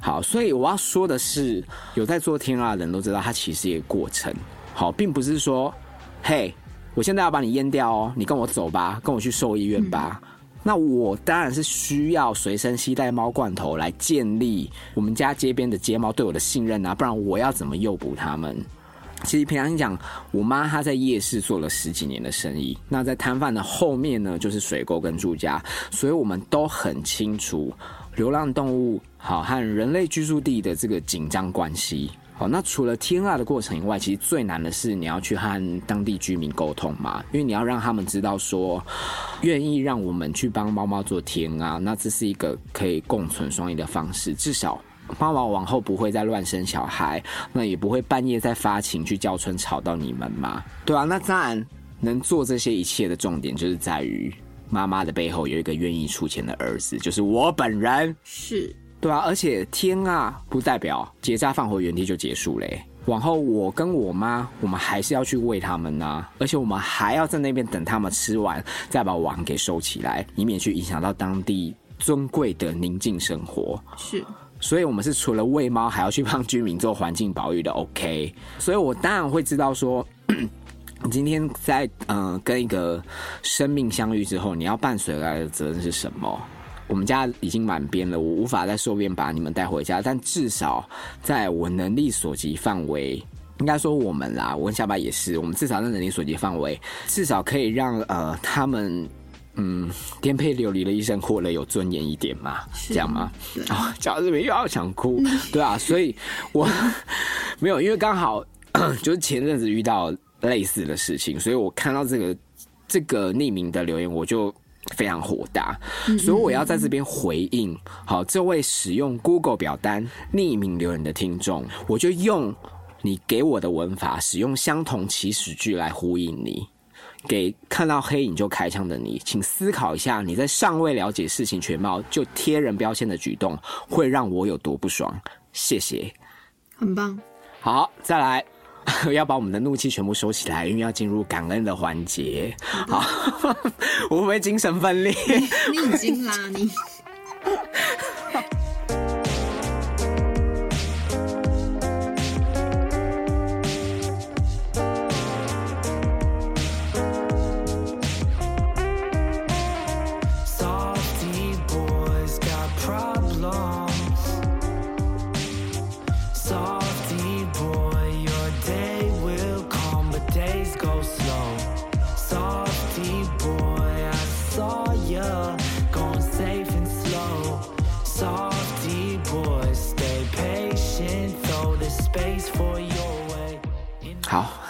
好，所以我要说的是，有在做天啊的人都知道，它其实一个过程。好，并不是说，嘿。我现在要把你阉掉哦，你跟我走吧，跟我去兽医院吧。那我当然是需要随身携带猫罐头来建立我们家街边的街猫对我的信任啊，不然我要怎么诱捕他们？其实平常讲，我妈她在夜市做了十几年的生意，那在摊贩的后面呢，就是水沟跟住家，所以我们都很清楚流浪动物好和人类居住地的这个紧张关系。好，那除了 TNR 的过程以外，其实最难的是你要去和当地居民沟通嘛，因为你要让他们知道说，愿意让我们去帮猫猫做 TNR，那这是一个可以共存双赢的方式，至少猫猫往后不会再乱生小孩，那也不会半夜再发情去叫春吵到你们嘛，对啊，那当然能做这些一切的重点就是在于妈妈的背后有一个愿意出钱的儿子，就是我本人。是。对啊，而且天啊，不代表结扎放回原地就结束嘞。往后我跟我妈，我们还是要去喂它们呐，而且我们还要在那边等它们吃完，再把碗给收起来，以免去影响到当地尊贵的宁静生活。是，所以我们是除了喂猫，还要去帮居民做环境保育的。OK，所以我当然会知道说，你 今天在嗯跟一个生命相遇之后，你要伴随来的责任是什么？我们家已经满编了，我无法在寿边把你们带回家，但至少在我能力所及范围，应该说我们啦，我跟下巴也是，我们至少在能力所及范围，至少可以让呃他们嗯，颠沛流离的一生活得有尊严一点嘛，这样吗？对。啊，讲到这边又要想哭，对啊，所以我没有，因为刚好 就是前阵子遇到类似的事情，所以我看到这个这个匿名的留言，我就非常火大，所以我要在这边回应。好，这位使用 Google 表单匿名留言的听众，我就用你给我的文法，使用相同起始句来呼应你。给看到黑影就开枪的你，请思考一下，你在尚未了解事情全貌就贴人标签的举动，会让我有多不爽？谢谢。很棒。好，再来，要把我们的怒气全部收起来，因为要进入感恩的环节。好，我会不会精神分裂？你已经啦，你。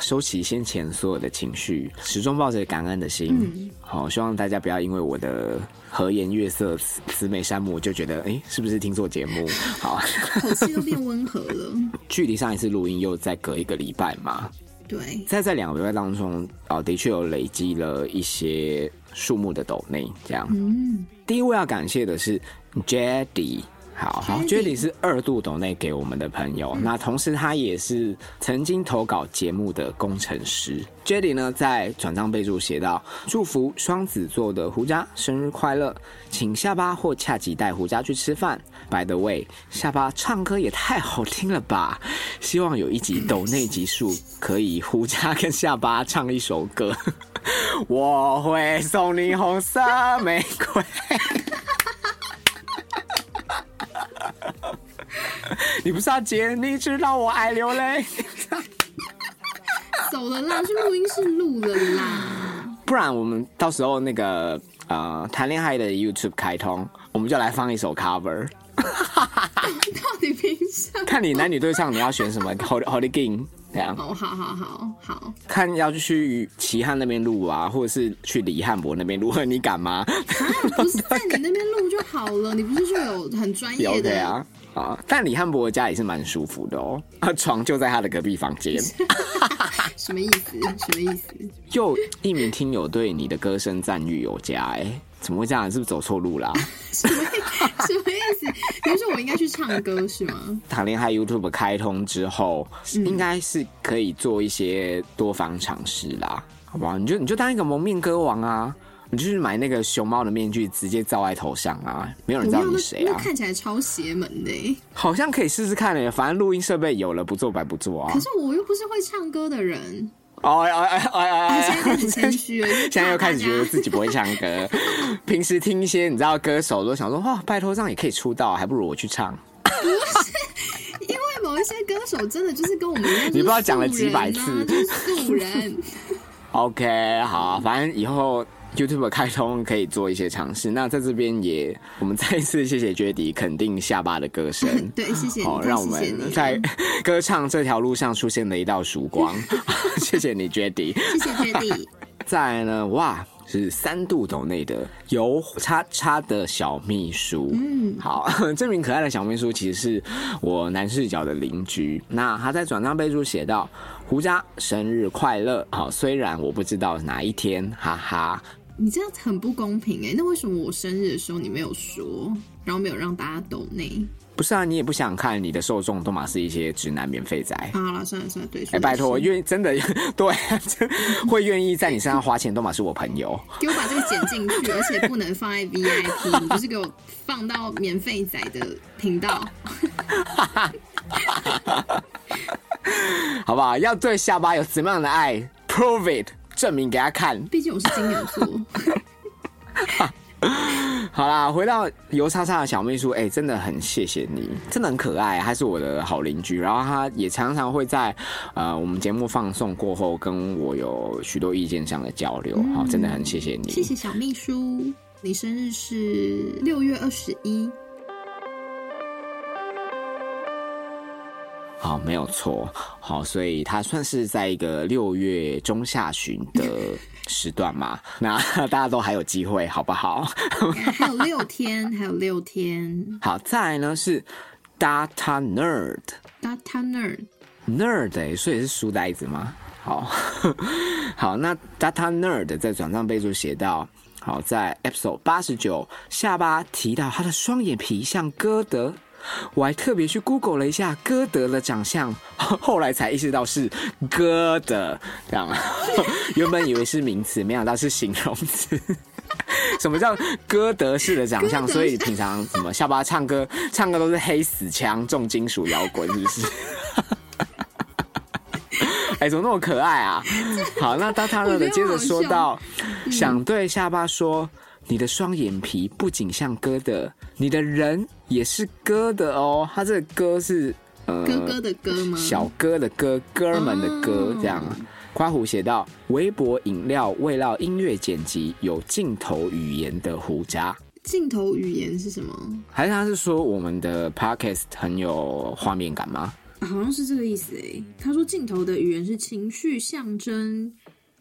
收起先前所有的情绪，始终抱着感恩的心。好，希望大家不要因为我的和颜悦色、慈慈眉善目，就觉得哎、诶是不是听错节目？好，口气都变温和了。距离上一次录音又再隔一个礼拜嘛，对，在这两个礼拜当中，哦，的确有累积了一些数目的抖内，这样。嗯，第一位要感谢的是 Jady。好好 Jady，Jady 是二度抖内给我们的朋友，那同时他也是曾经投稿节目的工程师。Judy 呢在转账备注写道：“祝福双子座的胡渣生日快乐，请下巴或恰吉带胡渣去吃饭。By the way，下巴唱歌也太好听了吧！希望有一集抖内集数可以胡渣跟下巴唱一首歌。我会送你红色玫瑰。” 你不是要接？你知道我爱流泪，走了啦，去录音室录了啦。不然我们到时候那个呃谈恋爱的 YouTube 开通，我们就来放一首 cover，到底凭什么？看你男女对唱你要选什么 Holy Holy King 这样，哦，好好好好，看要去齐汉那边录啊，或者是去李汉博那边录，你敢吗？不是 在你那边录就好了，你不是就有很专业的？啊。啊！但李汉博的家也是蛮舒服的哦，他 床就在他的隔壁房间。什么意思？什么意思？又一名听友对你的歌声赞誉有加，哎，怎么会这样？是不是走错路啦？什么意 什么意思？比如说我应该去唱歌是吗？谈恋爱 YouTube 开通之后，嗯应该是可以做一些多方尝试啦，好不好？你就你就当一个蒙面歌王啊，你就是买那个熊猫的面具，直接罩在头上啊，没有人知道你谁啊。看起来超邪门的欸好像可以试试看诶，反正录音设备有了，不做白不做啊可。是我又不是会唱歌的人，哦哎哎哎哎我现在！谦虚了，现在又开始觉得自己不会唱歌，平时听一些你知道歌手都想说哇，拜托这样也可以出道，还不如我去唱。不是因为某一些歌手真的就是跟我们一样，你不知道讲了几百次素人。OK，好，反正以后 YouTube 开通可以做一些尝试。那在这边也，我们再一次谢谢 Jady 肯定下巴的歌声。对，谢谢你，好，太让我们在歌唱这条路上出现了一道曙光。谢谢你，Jady。谢谢 Jady。再来呢，哇，是三度斗内的油叉叉的小秘书。嗯，好，这名可爱的小秘书其实是我男视角的邻居。那他在转账备注写到：“胡渣生日快乐。”好，虽然我不知道哪一天，哈哈。你这样很不公平哎、那为什么我生日的时候你没有说，然后没有让大家抖内？不是啊，你也不想看你的受众都嘛是一些直男免费仔。好了，算了算了，对，哎、拜托，说的是愿意真的 对，真 会愿意在你身上花钱，都嘛是我朋友。给我把这个剪进去，而且不能放在 VIP，你就是给我放到免费仔的频道。好不好？要对下巴有怎么样的爱，prove it，证明给他看。毕竟我是金牛座，好啦，回到油叉叉的小秘书，哎、真的很谢谢你，真的很可爱，他是我的好邻居，然后他也常常会在呃我们节目放送过后跟我有许多意见上的交流，好、真的很谢谢你，谢谢小秘书，你生日是六月二十一，好，没有错，好，所以他算是在一个六月中下旬的时段嘛，那大家都还有机会，好不好？还有六天，还有六天。好，再来呢是 Data Nerd。Data nerd，nerd 哎、所以是书呆子吗？好，好，那 data nerd 在转账备注写到，好，在 episode 八十九下巴提到他的双眼皮像歌德，我还特别去 Google 了一下歌德的长相，后来才意识到是歌的，这样，原本以为是名词，没想到是形容词。什么叫歌德式的长相？所以平常什么下巴唱歌，唱歌都是黑死腔、重金属摇滚，是不是？哎、怎么那么可爱啊？好，那当他呢我觉得接着说到，嗯想对下巴说，你的双眼皮不仅像哥的，你的人也是哥的哦。他这个哥是呃哥哥的哥吗？小哥的哥，哥们的哥，哦这样。夸虎写到：微博饮料味道音乐剪辑有镜头语言的胡渣，镜头语言是什么？还是他是说我们的 podcast 很有画面感吗？啊好像是这个意思诶。他说镜头的语言是情绪象征。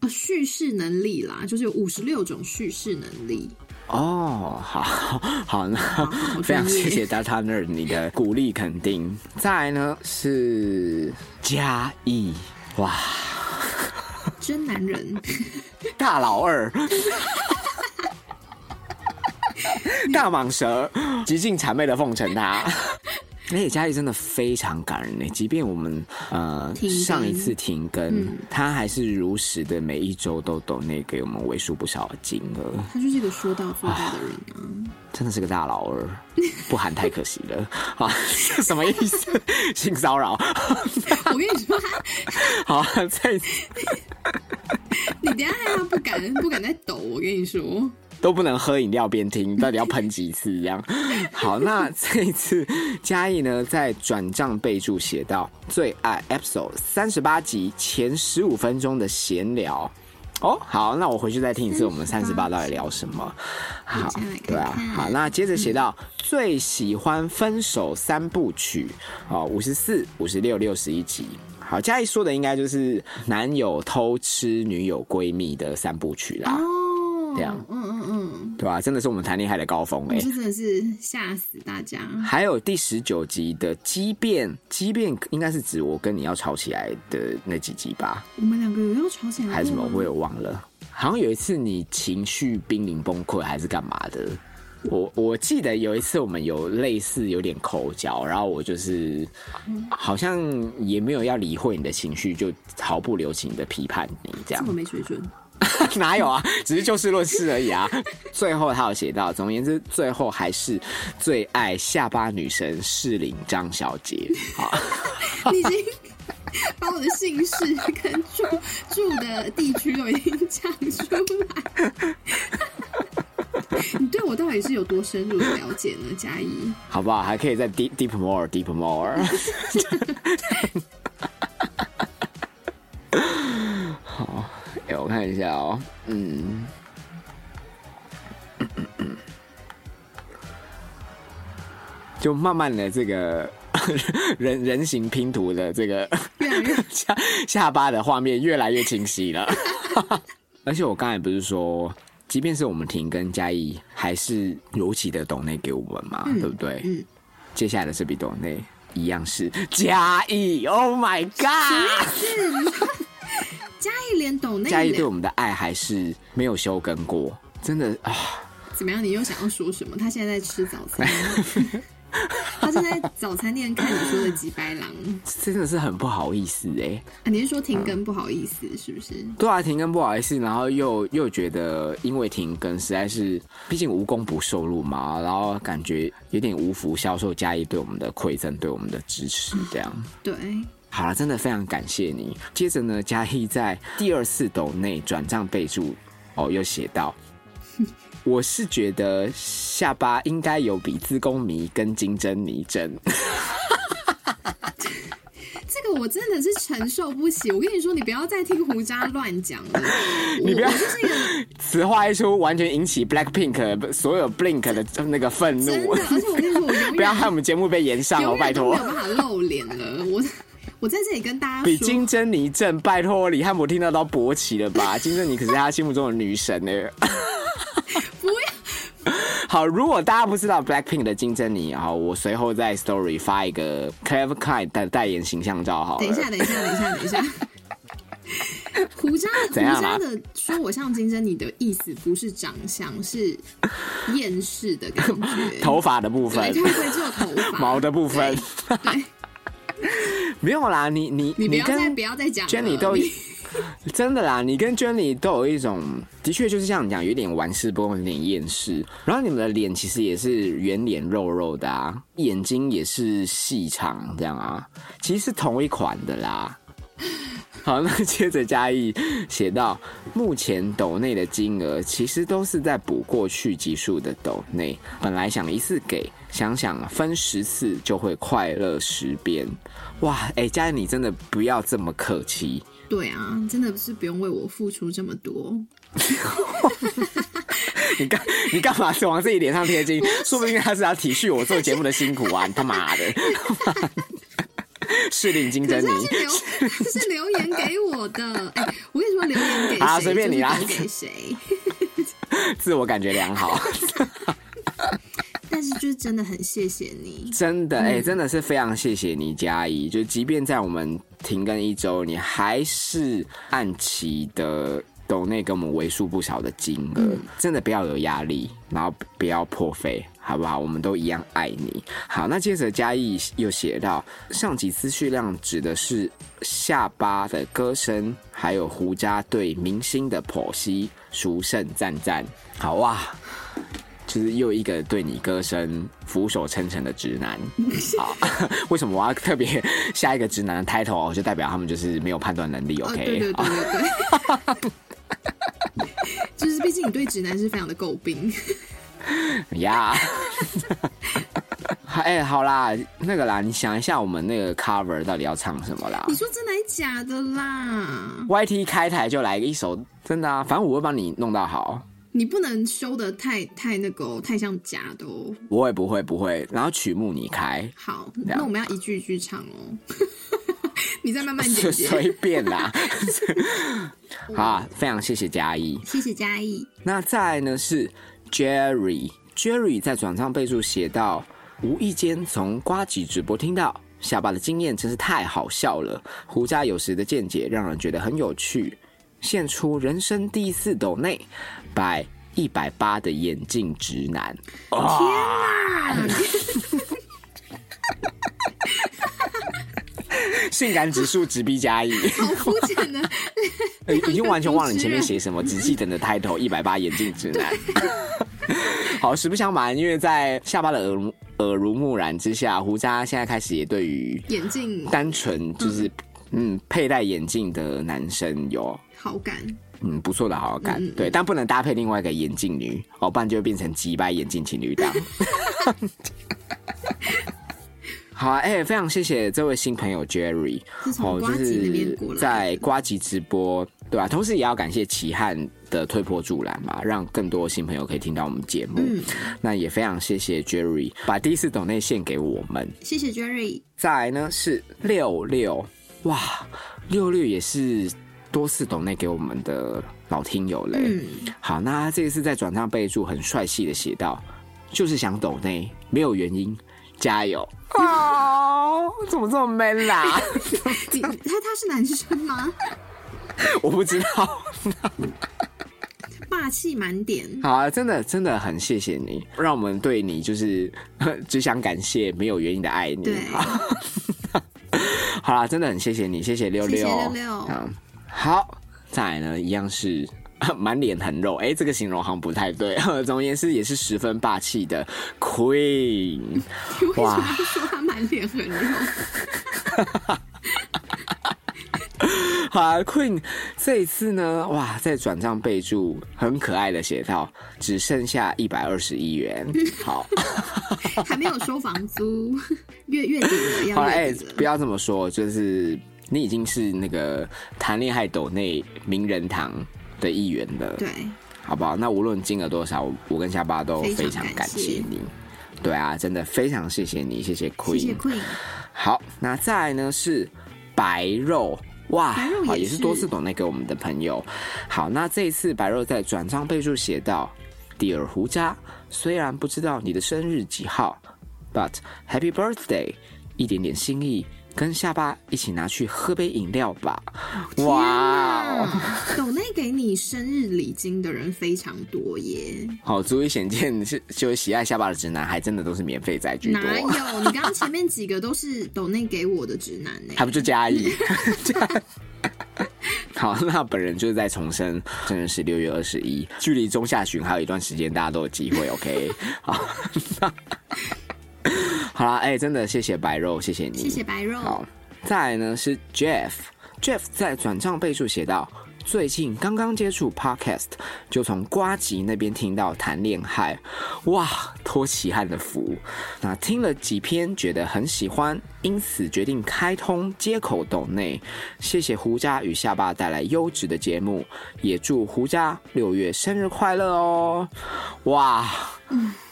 啊，叙事能力啦，就是有五十六种叙事能力。哦，好好，那 非常谢谢 Data Nerd 你的鼓励肯定。再来呢是嘉义，哇，真男人，大老二，大蟒蛇，极尽谄媚的奉承他。而且嘉义真的非常感人呢，即便我们呃上一次停更，嗯他还是如实的每一周都抖那给我们为数不少的金额，他就是一个说到做到的人啊。真的是个大老二，不喊太可惜了 啊！什么意思？性骚扰？我跟你说，好，再你等一下害他不敢不敢再抖。我跟你说，都不能喝饮料边听，到底要喷几次这样？好，那这一次嘉义呢，在转账备注写到最爱 episode 三十八集前十五分钟的闲聊。哦，好，那我回去再听一次我们三十八到底聊什么。好对啊，好，那接着写到、最喜欢分手三部曲，哦，五十四、五十六、六十一集。好，嘉义说的应该就是男友偷吃女友闺蜜的三部曲啦。哦，这样嗯嗯嗯，对吧、真的是我们谈恋爱的高峰哎、这真的是吓死大家。还有第十九集的畸变，畸变应该是指我跟你要吵起来的那几集吧，我们两个有要吵起来还是什么？我也忘了。好像有一次你情绪濒临崩溃，还是干嘛的？我我记得有一次我们有类似有点口角，然后我就是好像也没有要理会你的情绪，就毫不留情的批判你这样这么。没水准。哪有啊？只是就事论事而已啊。最后他有写到，总而言之，最后还是最爱下巴女神适龄张小姐。好，你已经 把我的姓氏跟住住的地区都已经讲出来。你对我到底是有多深入的了解呢？嘉怡，好不好？还可以再 deep deep more deep more。好，哎、我看一下哦，嗯。就慢慢的这个 人人形拼图的这个 下下巴的画面越来越清晰了。而且我刚才不是说，即便是我们停跟嘉义，还是尤其的懂内给我们嘛，对不对？嗯接下来的这笔董内一样是嘉义，Oh my God！嘉义连抖那嘉义对我们的爱还是没有休更过，真的啊。怎么样？你又想要说什么？他现在在吃早餐，他正在早餐店看你说的几白狼。真的是很不好意思哎、啊，你是说停更不好意思是不是？对啊，停更不好意思，然后又又觉得因为停更实在是，毕竟无功不受禄嘛，然后感觉有点无福消受嘉义对我们的馈赠，对我们的支持，这样。对，好了，真的非常感谢你。接着呢，嘉义在第二次斗内转账备注哦，又写到 我是觉得下巴应该有比自宫迷跟金针泥症。这个我真的是承受不起。我跟你说，你不要再听胡渣乱讲了。你不要就是一个 此话一出，完全引起 Blackpink 所有 Blink 的那个愤怒真的，。而且我跟你说，我永远不要害我们节目被延上哦，拜托没有。办法露脸了。我我在这里跟大家说，比金珍妮正，拜托李汉博听到都勃起了吧？金珍妮可是他心目中的女神呢。不要。好，如果大家不知道 Blackpink 的金珍妮，好，我随后在 Story 发一个 Clever Kind 的代言形象照好了。等一下，等一下，等一下，等一下。胡渣，胡渣的说我像金珍妮的意思不是长相，是厌世的感觉。头发的部分对，，对对，只有头发毛的部分，对，没有啦。你你你不要再跟不要再讲。Jenny 都 真的啦，你跟 Jenny 都有一种，的确就是像你讲，有点玩世不恭，有点厌世。然后你们的脸其实也是圆脸肉肉的啊，眼睛也是细长这样啊，其实是同一款的啦。好，那接着嘉义写到，目前斗内的金额其实都是在补过去集数的斗内，本来想一次给，想想分十次就会快乐十遍。哇，哎、嘉义你真的不要这么客气。对啊，真的是不用为我付出这么多。你干你干嘛是往自己脸上贴金？说不定他是要体恤我做节目的辛苦啊！你他妈的，是领金珍妮，这是留 他是留言给我的，哎、我跟你说，留言给谁啊随便你啦就是给谁。自我感觉良好，但是就是真的很谢谢你，真的哎、真的是非常谢谢你嘉怡，就即便在我们停更一周，你还是按期的。抖内给我们为数不少的金额，真的不要有压力，然后不要破费，好不好？我们都一样爱你。好，那接着嘉义又写到，上集资讯量指的是下巴的歌声，还有胡渣对明星的剖析，殊胜赞赞。好哇，就是又一个对你歌声俯首称臣的直男。好，为什么我要特别下一个直男的 title？就代表他们就是没有判断能力。哦，OK，对对对对对，就是毕竟你对直男是非常的诟病，呀。哎、好啦，那个啦，你想一下，我们那个 cover 到底要唱什么啦你说真的还假的啦？？YT 开台就来一首，真的啊，反正我会帮你弄到好。你不能修的太太那个哦、太像假的哦。不会，不会，不会。然后曲目你开，好，那我们要一句一句唱哦。你再慢慢剪接。随便啦。好啊，非常谢谢嘉义。谢谢嘉义。那再来呢是 Jerry，Jerry 在转账备注写到，无意间从瓜吉直播听到下巴的经验真是太好笑了，胡家有时的见解让人觉得很有趣，献出人生第一次抖内百一百八的眼镜直男，天哪！性感指数直逼加一，好肤浅 已经完全忘了你前面写什么，只记得你的 title 一百八眼镜直男。好，实不相瞒，因为在下巴的耳濡耳濡目染之下，胡渣现在开始也对于眼镜单纯就是嗯佩戴眼镜的男生有好感。嗯不错的好感，嗯对，但不能搭配另外一个眼镜女，哦，不然就会变成击败眼镜情侣档。好啊，哎、非常谢谢这位新朋友 Jerry，哦，就是在瓜吉直播，对吧、同时也要感谢齐汉的推波助澜嘛，让更多新朋友可以听到我们节目。嗯那也非常谢谢 Jerry 把第一次抖内献给我们。谢谢 Jerry，再来呢是六六，哇，六六也是多次抖内给我们的老听友嘞。嗯，好，那他这一次在转账备注很帅气的写到，就是想抖内，没有原因，加油！哦，怎么这么 man 啦？你他他是男生吗？我不知道。霸气满点，好啊，真的真的很谢谢你，让我们对你就是只想感谢没有原因的爱你。对好啦，真的很谢谢你，谢谢六谢谢六六六嗯，好，再来呢，一样是 满脸横肉，哎、这个形容好像不太对。总而言之，也是十分霸气的 Queen。为什哇么要说他满脸横肉？好啦 Queen 这一次呢，哇，在转账备注很可爱的写到只剩下一百二十一元。好，还没有收房租，月月底了，好了，要哎。不要这么说，就是你已经是那个谈恋爱斗内名人堂的一员了。对，好不好？那无论金额多少，我跟下巴都非常感感谢谢你。对啊，真的非常谢谢你，谢谢 Queen。谢谢 Queen。好，那再来呢是白肉。哇，也好也是是多次懂那给我们的朋友。好，那这一次白肉在转账备注写到：“Dear 胡渣，虽然不知道你的生日几号，but Happy Birthday，一点点心意，跟下巴一起拿去喝杯饮料吧。”哇哦，抖内给你生日礼金的人非常多耶，好，足以显见是就喜爱下巴的直男，还真的都是免费仔居多。哪有？你刚刚前面几个都是抖内给我的直男呢？还不就加一？好，那本人就是在重申，真的是六月二十一，距离中下旬还有一段时间，大家都有机会。OK，好，那 好啦，哎、真的谢谢白肉，谢谢你，谢谢白肉。好，再来呢是 Jeff，Jeff 在转账备注写到。最近刚刚接触 podcast，就从瓜吉那边听到谈恋爱，哇，托奇汉的福。那听了几篇，觉得很喜欢，因此决定开通接口抖内。谢谢胡渣与下巴带来优质的节目，也祝胡渣六月生日快乐哦！哇，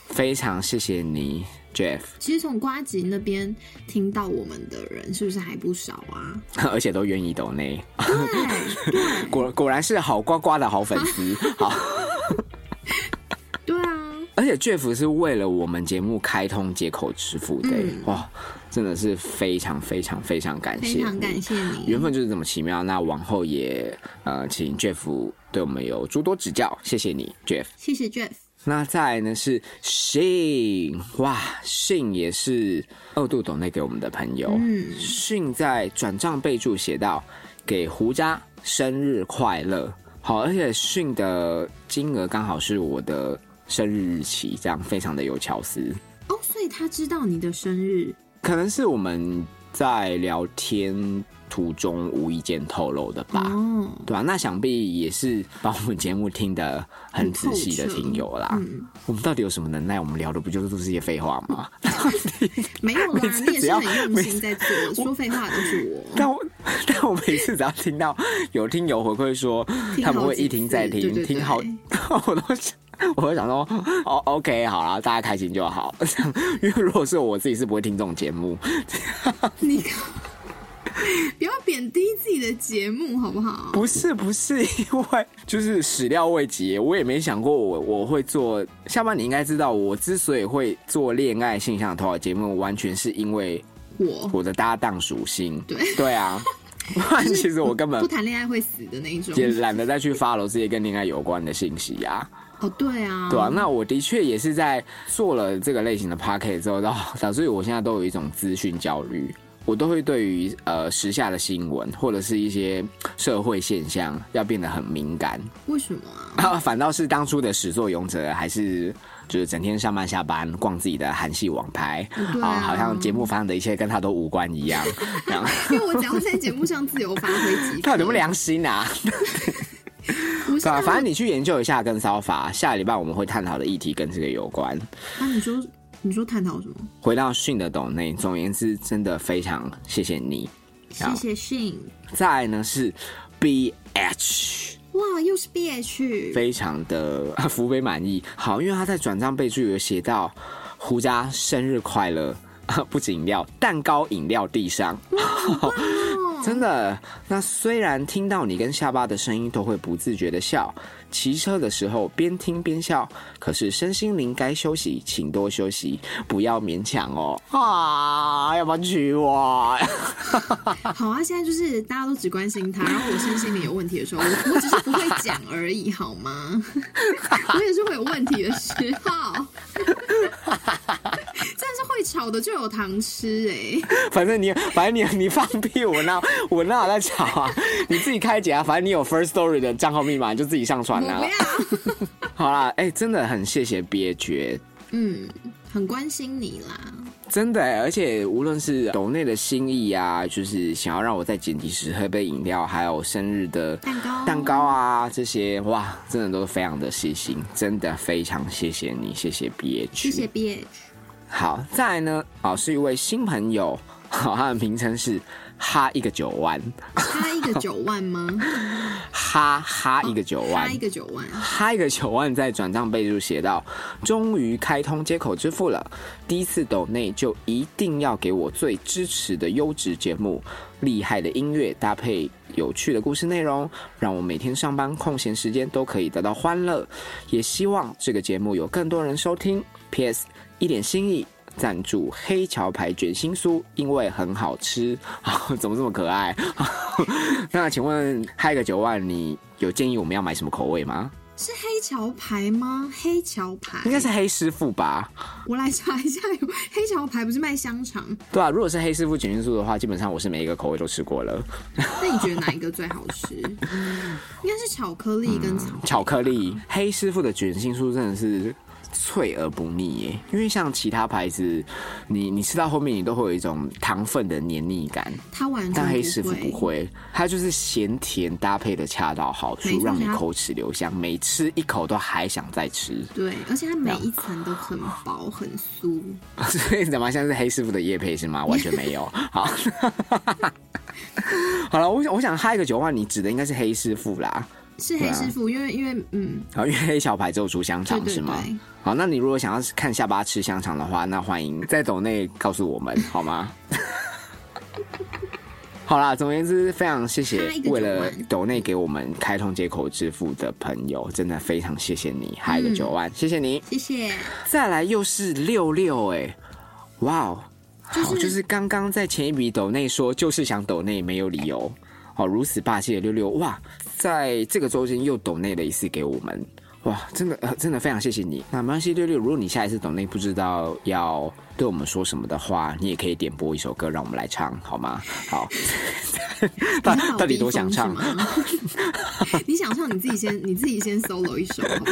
非常谢谢你，Jeff。其实从瓜吉那边听到我们的人，是不是还不少啊？而且都愿意抖内，对对 果果然是好呱呱的好粉丝。好，对啊，而且 Jeff 是为了我们节目开通接口支付的，嗯哇，真的是非常非常非常感谢，非常感。谢你。缘分就是这么奇妙，那往后也呃，请 Jeff 对我们有诸多指教，谢谢你，Jeff。谢谢 Jeff。那再来呢是 Shin，哇，Shin 也是二度懂内给我们的朋友。嗯信在转账备注写到：“给胡渣生日快乐。”好，而且信的金额刚好是我的生日日期，这样非常的有巧思。哦，所以他知道你的生日，可能是我们在聊天途中无意间透露的吧。哦，对啊，那想必也是把我们节目听得很仔细的听友啦。嗯，我们到底有什么能耐？我们聊的不就是都是些废话吗？没有啦 每，次你也是只要很用心在做，说废话的都是我。但我但我每次只要听到有听友回馈说他们会一听再听，听好，我都想。我会想说，哦，OK，好啦，大家开心就好。因为如果是我，我自己是不会听这种节目。你 不要贬低自己的节目好不好？不是不是，因为就是始料未及，我也没想过我我会做。下班你应该知道，我之所以会做恋爱性向的投稿节目，完全是因为我我的搭档属性。对对啊，不然其实我根本不谈恋爱会死的那一种。也懒得再去 follow 这些跟恋爱有关的信息啊。哦，对啊，对啊，那我的确也是在做了这个类型的 p o c k e t 之后，导导致于我现在都有一种资讯焦虑。我都会对于呃时下的新闻或者是一些社会现象要变得很敏感，为什么啊？啊，反倒是当初的始作俑者还是就是整天上班下班逛自己的韩系网拍对啊好像节目发生的一切跟他都无关一样，因为我只要在节目上自由发挥。他有什么良心啊？不是对啊，反正你你去研究一下跟骚法，下礼拜我们会探讨的议题跟这个有关。啊，你说你说探讨什么？回到训的抖内，总而言之，真的非常谢谢你。谢谢信。再来呢是 B H，哇，又是 B H，非常的 福杯满意。好，因为他在转账备注有写到胡家生日快乐，不止饮料，蛋糕饮料地上。真的，那虽然听到你跟下巴的声音都会不自觉的笑，骑车的时候边听边笑，可是身心灵该休息，请多休息，不要勉强哦。啊，要不要娶我？好啊，现在就是大家都只关心他，然后我身心灵有问题的时候，我我只是不会讲而已，好吗？我也是会有问题的时候。真的是会吵的就有糖吃哎、反正你，反正你，你放屁，我那我那有在吵啊？你自己开解啊，反正你有 First Story 的账号密码，你就自己上传不要。好啦，哎、真的很谢谢憋绝，嗯，很关心你啦。真的欸，而且无论是抖内的心意啊，就是想要让我在剪辑时喝杯饮料，还有生日的蛋糕蛋糕啊这些，哇，真的都是非常的细心，真的非常谢谢你，谢谢 B H，谢谢 B H，好，再来呢，哦，是一位新朋友，好，他的名称是哈一个九万，哈一个九万吗？哈哈一个九万哈一，个九万，哈一个九万在转账备注写到：终于开通接口支付了，第一次抖内就一定要给我最支持的优质节目，厉害的音乐搭配有趣的故事内容，让我每天上班空闲时间都可以得到欢乐。也希望这个节目有更多人收听。P.S. 一点心意。赞助黑桥牌卷心酥，因为很好吃，怎么这么可爱？那请问嗨个九万，你有建议我们要买什么口味吗？是黑桥牌吗？黑桥牌应该是黑师傅吧？我来查一下，黑桥牌不是卖香肠？对啊，如果是黑师傅卷心酥的话，基本上我是每一个口味都吃过了。那你觉得哪一个最好吃？应该是巧克力跟草、巧克力黑师傅的卷心酥真的是脆而不腻耶，因为像其他牌子，你你吃到后面你都会有一种糖分的黏腻感，它完全但黑师。傅不会，它就是咸甜搭配的恰到好处，让你口齿留香，每吃一口都还想再吃。对，而且它每一层都很薄很酥。所以怎么像是黑师傅的叶配是吗？完全没有。好 好了，我想我想哈一个九万，你指的应该是黑师傅啦。是黑师傅，因为因为嗯，好，因为黑小牌只有出香肠是吗？好，那你如果想要看下巴吃香肠的话，那欢迎 在抖内告诉我们好吗？好啦，总而言之，非常谢谢为了九万抖内给我们开通接口支付的朋友，真的非常谢谢你，还有九万，谢谢你。谢谢。再来又是六六哎，哇哦，就是好，就是刚刚在前一笔抖内说就是想抖内没有理由，哦，如此霸气的六六哇，在这个周间又抖内了一次给我们，哇，真的呃真的非常谢谢你。那没关系，六六，如果你下一次抖内不知道要对我们说什么的话，你也可以点播一首歌让我们来唱好吗？好，到到底多想唱？吗 你想唱你自己先，你自己先 solo 一首好不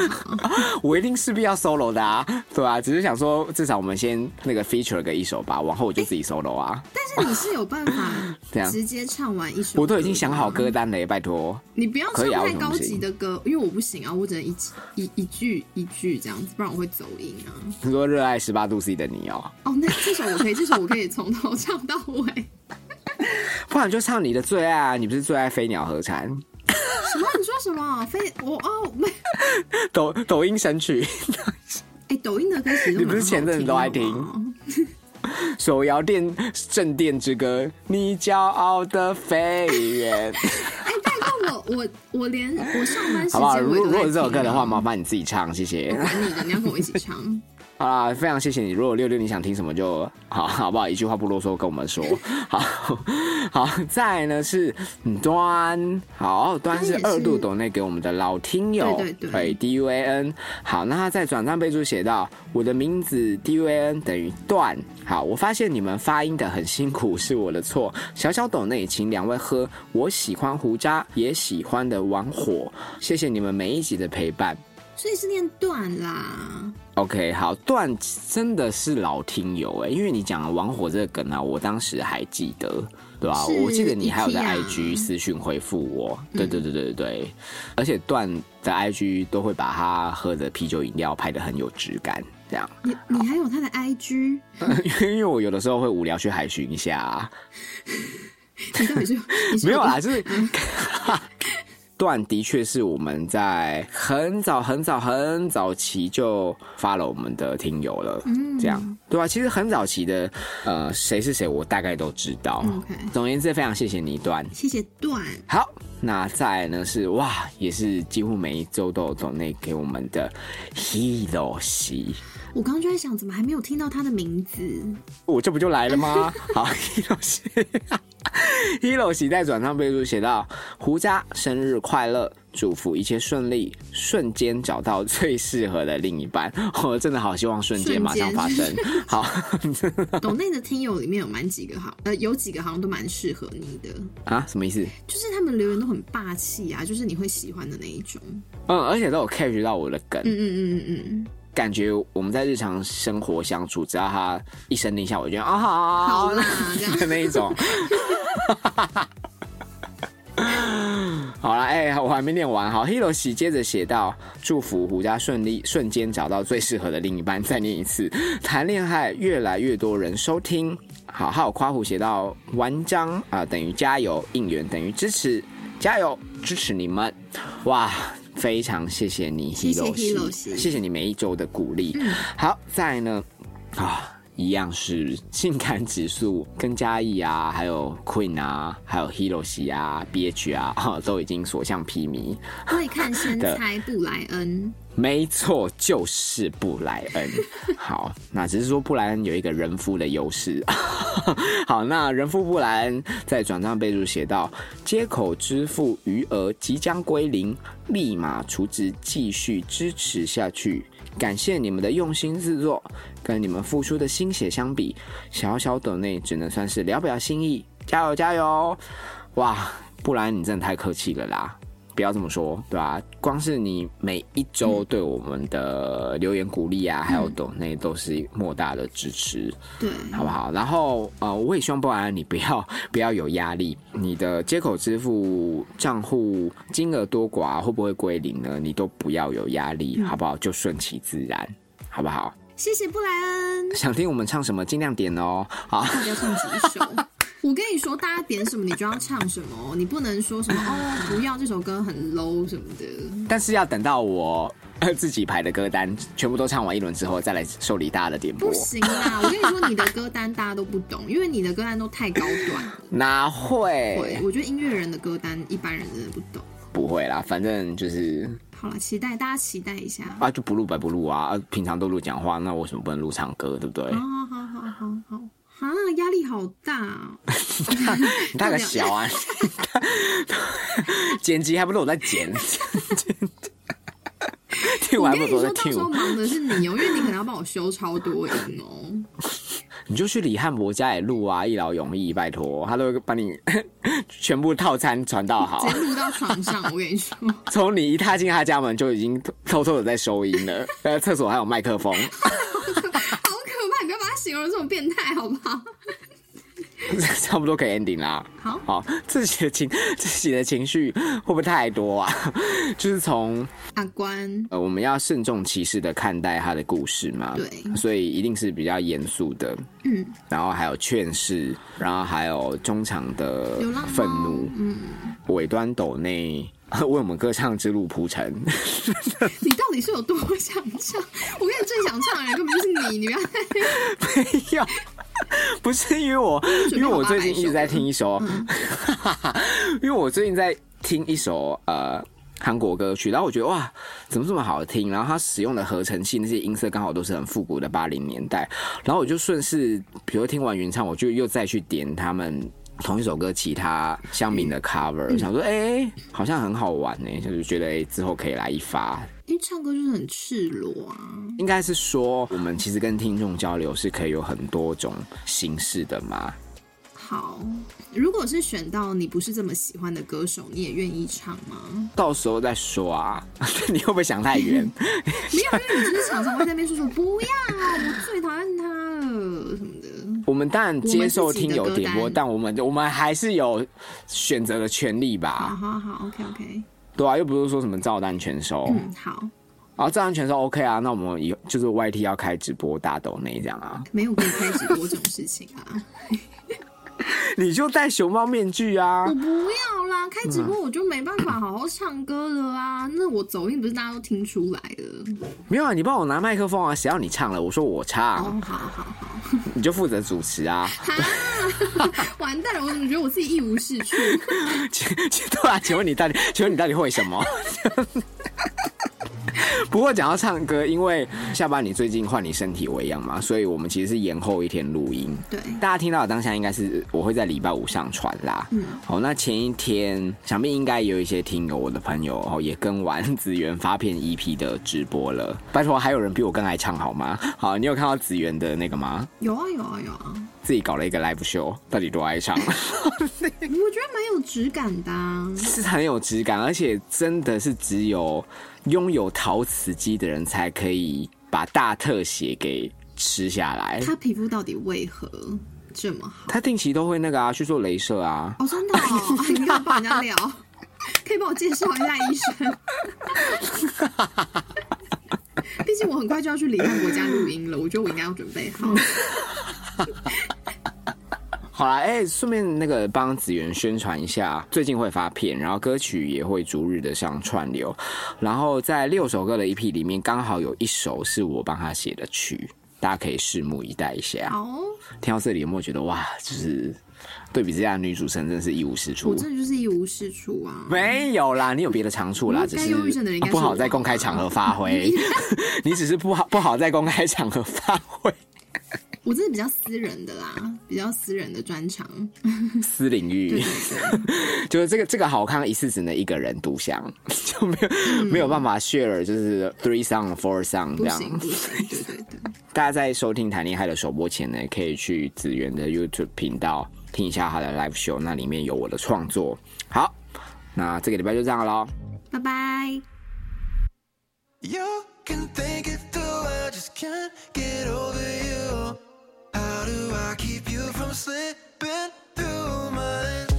好？我一定势必要 solo 的啊，对啊，只是想说至少我们先那个 feature 个一首吧，往后我就自己 solo 啊。但是你是有办法这样直接唱完一首，我都已经想好歌，单了耶，拜托。你不要唱太高级的歌，因为我不行啊，我只能一一一句一句这样子，不然我会走音啊。你说热爱十八度 C 的你哦，哦，那这首我可以，这首我可以从头唱到尾。不然就唱你的最爱啊！你不是最爱飞鸟和蝉？什么？你说什么？飞我哦 没。抖抖音神曲，哎、抖音的歌其实你不是前阵子都爱听好不好手摇电镇店之歌，你骄傲的飞远，哎、拜托我，我我连我上班时好不好？间我也都在如如果是这首歌的话，麻烦你自己唱，谢谢我。管你的，你要跟我一起唱。好啦，非常谢谢你。如果六六你想听什么就好，好不好？一句话不啰嗦，跟我们说。好好，再来呢是端，好端是二度抖内给我们的老听友，对对对 D U A N。好，那他在转账备注写到我的名字 D U A N 等于段。好，我发现你们发音的很辛苦，是我的错。小小抖内，请两位喝。我喜欢胡渣，也喜欢的玩火。谢谢你们每一集的陪伴。所以是念段啦。OK，好，段真的是老听友哎，因为你讲了玩火这个梗啊，我当时还记得，对吧、是我记得你还有在 IG 私讯回复我，嗯。对对对对对。对，而且段的 IG 都会把他喝的啤酒饮料拍的很有质感，这样，你你还有他的 IG，因为我有的时候会无聊去海巡一下、啊，你到底是你是没有啦，就是。段的确是我们在很早很早很早期就发了我们的听友了，嗯这样对吧、其实很早期的，呃，谁是谁我大概都知道。OK 总而言之，非常谢谢你段。谢谢段，好，那再来呢是哇，也是几乎每一周都有懂内给我们的 Hero 西。我刚刚就在想，怎么还没有听到他的名字？我这不就来了吗？好，Hero 喜 Hero 喜在转账备注写到：胡渣生日快乐，祝福一切顺利，瞬间找到最适合的另一半。我真的好希望瞬间马上发生。好 懂内的听友里面有蛮几个好，呃，有几个好像都蛮适合你的，啊，什么意思？就是他们留言都很霸气啊，就是你会喜欢的那一种。嗯，而且都有 catch 到我的梗。嗯嗯嗯嗯嗯，感觉我们在日常生活相处，只要他一声令下，我就觉得啊好好啦，的 那一种。好了，哎、我还没念完。好，Hiroshi 接着写到：祝福胡家顺利，瞬间找到最适合的另一半。再念一次，谈恋爱越来越多人收听。好，还有夸胡写到：玩章啊、等于加油，应援等于支持，加油，支持你们。哇，非常谢谢你谢谢谢谢你每一周的鼓励。好，再来呢，啊。一样是性感指数跟嘉义啊，还有 Queen 啊，还有 Hiroshi 啊、BH 啊，哈都已经所向披靡。会看身 材布莱恩，没错，就是布莱恩。好，那只是说布莱恩有一个人夫的优势。好，那人夫布莱恩在转账备注写到：接口支付余额即将归零，立马储值，继续支持下去。感谢你们的用心制作，跟你们付出的心血相比，小小抖内只能算是聊表心意，加油加油！哇，布莱恩你真的太客气了啦。不要这么说，对吧、光是你每一周对我们的留言鼓励啊，还有抖内都是莫大的支持，对，好不好？然后呃，我也希望不然你不要 不要有压力，你的接口支付账户金额多寡会不会归零呢？你都不要有压力，好不好？就顺其自然，好不好？谢谢布莱恩。想听我们唱什么，尽量点哦。好，要唱几首？我跟你说，大家点什么你就要唱什么哦，你不能说什么 哦，不要这首歌很 low 什么的。但是要等到我呃自己排的歌单全部都唱完一轮之后，再来受理大家的点播不。行啦！我跟你说，你的歌单大家都不懂，因为你的歌单都太高端了。哪会？会，我觉得音乐人的歌单一般人真的不懂。不会啦，反正就是好了，期待大家期待一下。啊，就不录白不录啊，啊平常都录讲话，那为什么不能录唱歌，对不对？好好好好好好，啊，压力好大哦。你 大个小啊，剪辑还不是我在剪，听我完还不是我在听时候忙的是你哦，因为你可能要帮我修超多音哦。你就去李汉博家里录啊，一劳永逸，拜托，他都会把你全部套餐传到好直。接录到床上，我跟你说，从你一踏进他家门，就已经偷偷的在收音了。呃，厕所还有麦克风，形容这种变态，好不好？差不多可以 ending 啦。好，好，自己的情 自己的情绪会不会太多啊？就是从阿关，呃，我们要慎重其事的看待他的故事嘛，对。所以一定是比较严肃的，嗯，然后还有劝世，然后还有中场的愤怒，嗯，尾端斗内 为我们歌唱之路铺陈。你到底是有多想唱？我跟你最想唱的人根本就是你，你不要没有，不是因为我，因为我最近一直在听一首，嗯 因为我最近在听一首呃韩国歌曲，然后我觉得哇，怎么这么好听？然后它使用的合成器那些音色刚好都是很复古的八零年代，然后我就顺势，比如听完原唱，我就又再去点他们。同一首歌，其他乡民的 cover，、想说，哎、好像很好玩呢、就是觉得，哎、之后可以来一发。因为唱歌就是很赤裸啊。应该是说，我们其实跟听众交流是可以有很多种形式的嘛。好，如果是选到你不是这么喜欢的歌手，你也愿意唱吗？到时候再说啊，你会不会想太远？没有，因为你就是常常会在那边说说不要，我最讨厌他了什么的。我们当然接受听友点播，但我们我们还是有选择的权利吧？好好好，OK OK，对啊，又不是说什么照单全收。嗯，好，啊照单全收 OK 啊，那我们以后就是 YT 要开直播大抖内这样啊，没有可以开直播这种事情啊。你就戴熊猫面具啊我。不要啦，开直播我就没办法好好唱歌了啊。那我走音不是大家都听出来了？没有啊，你帮我拿麦克风啊，谁要你唱了？我说我唱，哦，好好好，你就负责主持啊。哈，完蛋了，我怎么觉得我自己一无是处？请请对啊，请问你到底，请问你到底会什么？不过讲到唱歌，因为下班你最近换你身体为恙嘛，所以我们其实是延后一天录音。对，大家听到的当下应该是我会在礼拜五上传啦。嗯，好，那前一天想必应该有一些听友，我的朋友哦也跟完子源发片 EP 的直播了。拜托，还有人比我更爱唱好吗？好，你有看到子源的那个吗？有啊有啊有啊，自己搞了一个 live show，到底多爱唱？我觉得蛮有质感的、啊。是很有质感，而且真的是只有拥有陶瓷机的人才可以把大特写给吃下来。他皮肤到底为何这么好？他定期都会那个啊，去做镭射啊。哦，真的哦，哎你要帮人家聊，可以帮我介绍一下医生。毕竟我很快就要去李汉国家录音了，我觉得我应该要准备好。好啦，哎、顺便那个帮子源宣传一下，最近会发片，然后歌曲也会逐日的上串流，然后在六首歌的 EP 里面，刚好有一首是我帮他写的曲，大家可以拭目以待一下。好哦，听到这里有没有觉得哇，就是对比之下，女主持人真的是一无是处我？真的就是一无是处啊。没有啦，你有别的长处啦，只是是 不好在公开场合发挥。你只是不好不好在公开场合发挥我真的比较私人的啦，比较私人的专长。私领域对。对对，就是这个这个好看一次只能一个人独享，就没有、没有办法 share，就是 three song four song 这样。对对对。大家在收听谈恋爱的首播前呢，可以去子源的 YouTube 频道听一下他的 live show，那里面有我的创作。好，那这个礼拜就这样喽。拜拜。You can think it through, I just can't get over you. How do I keep you from slipping through my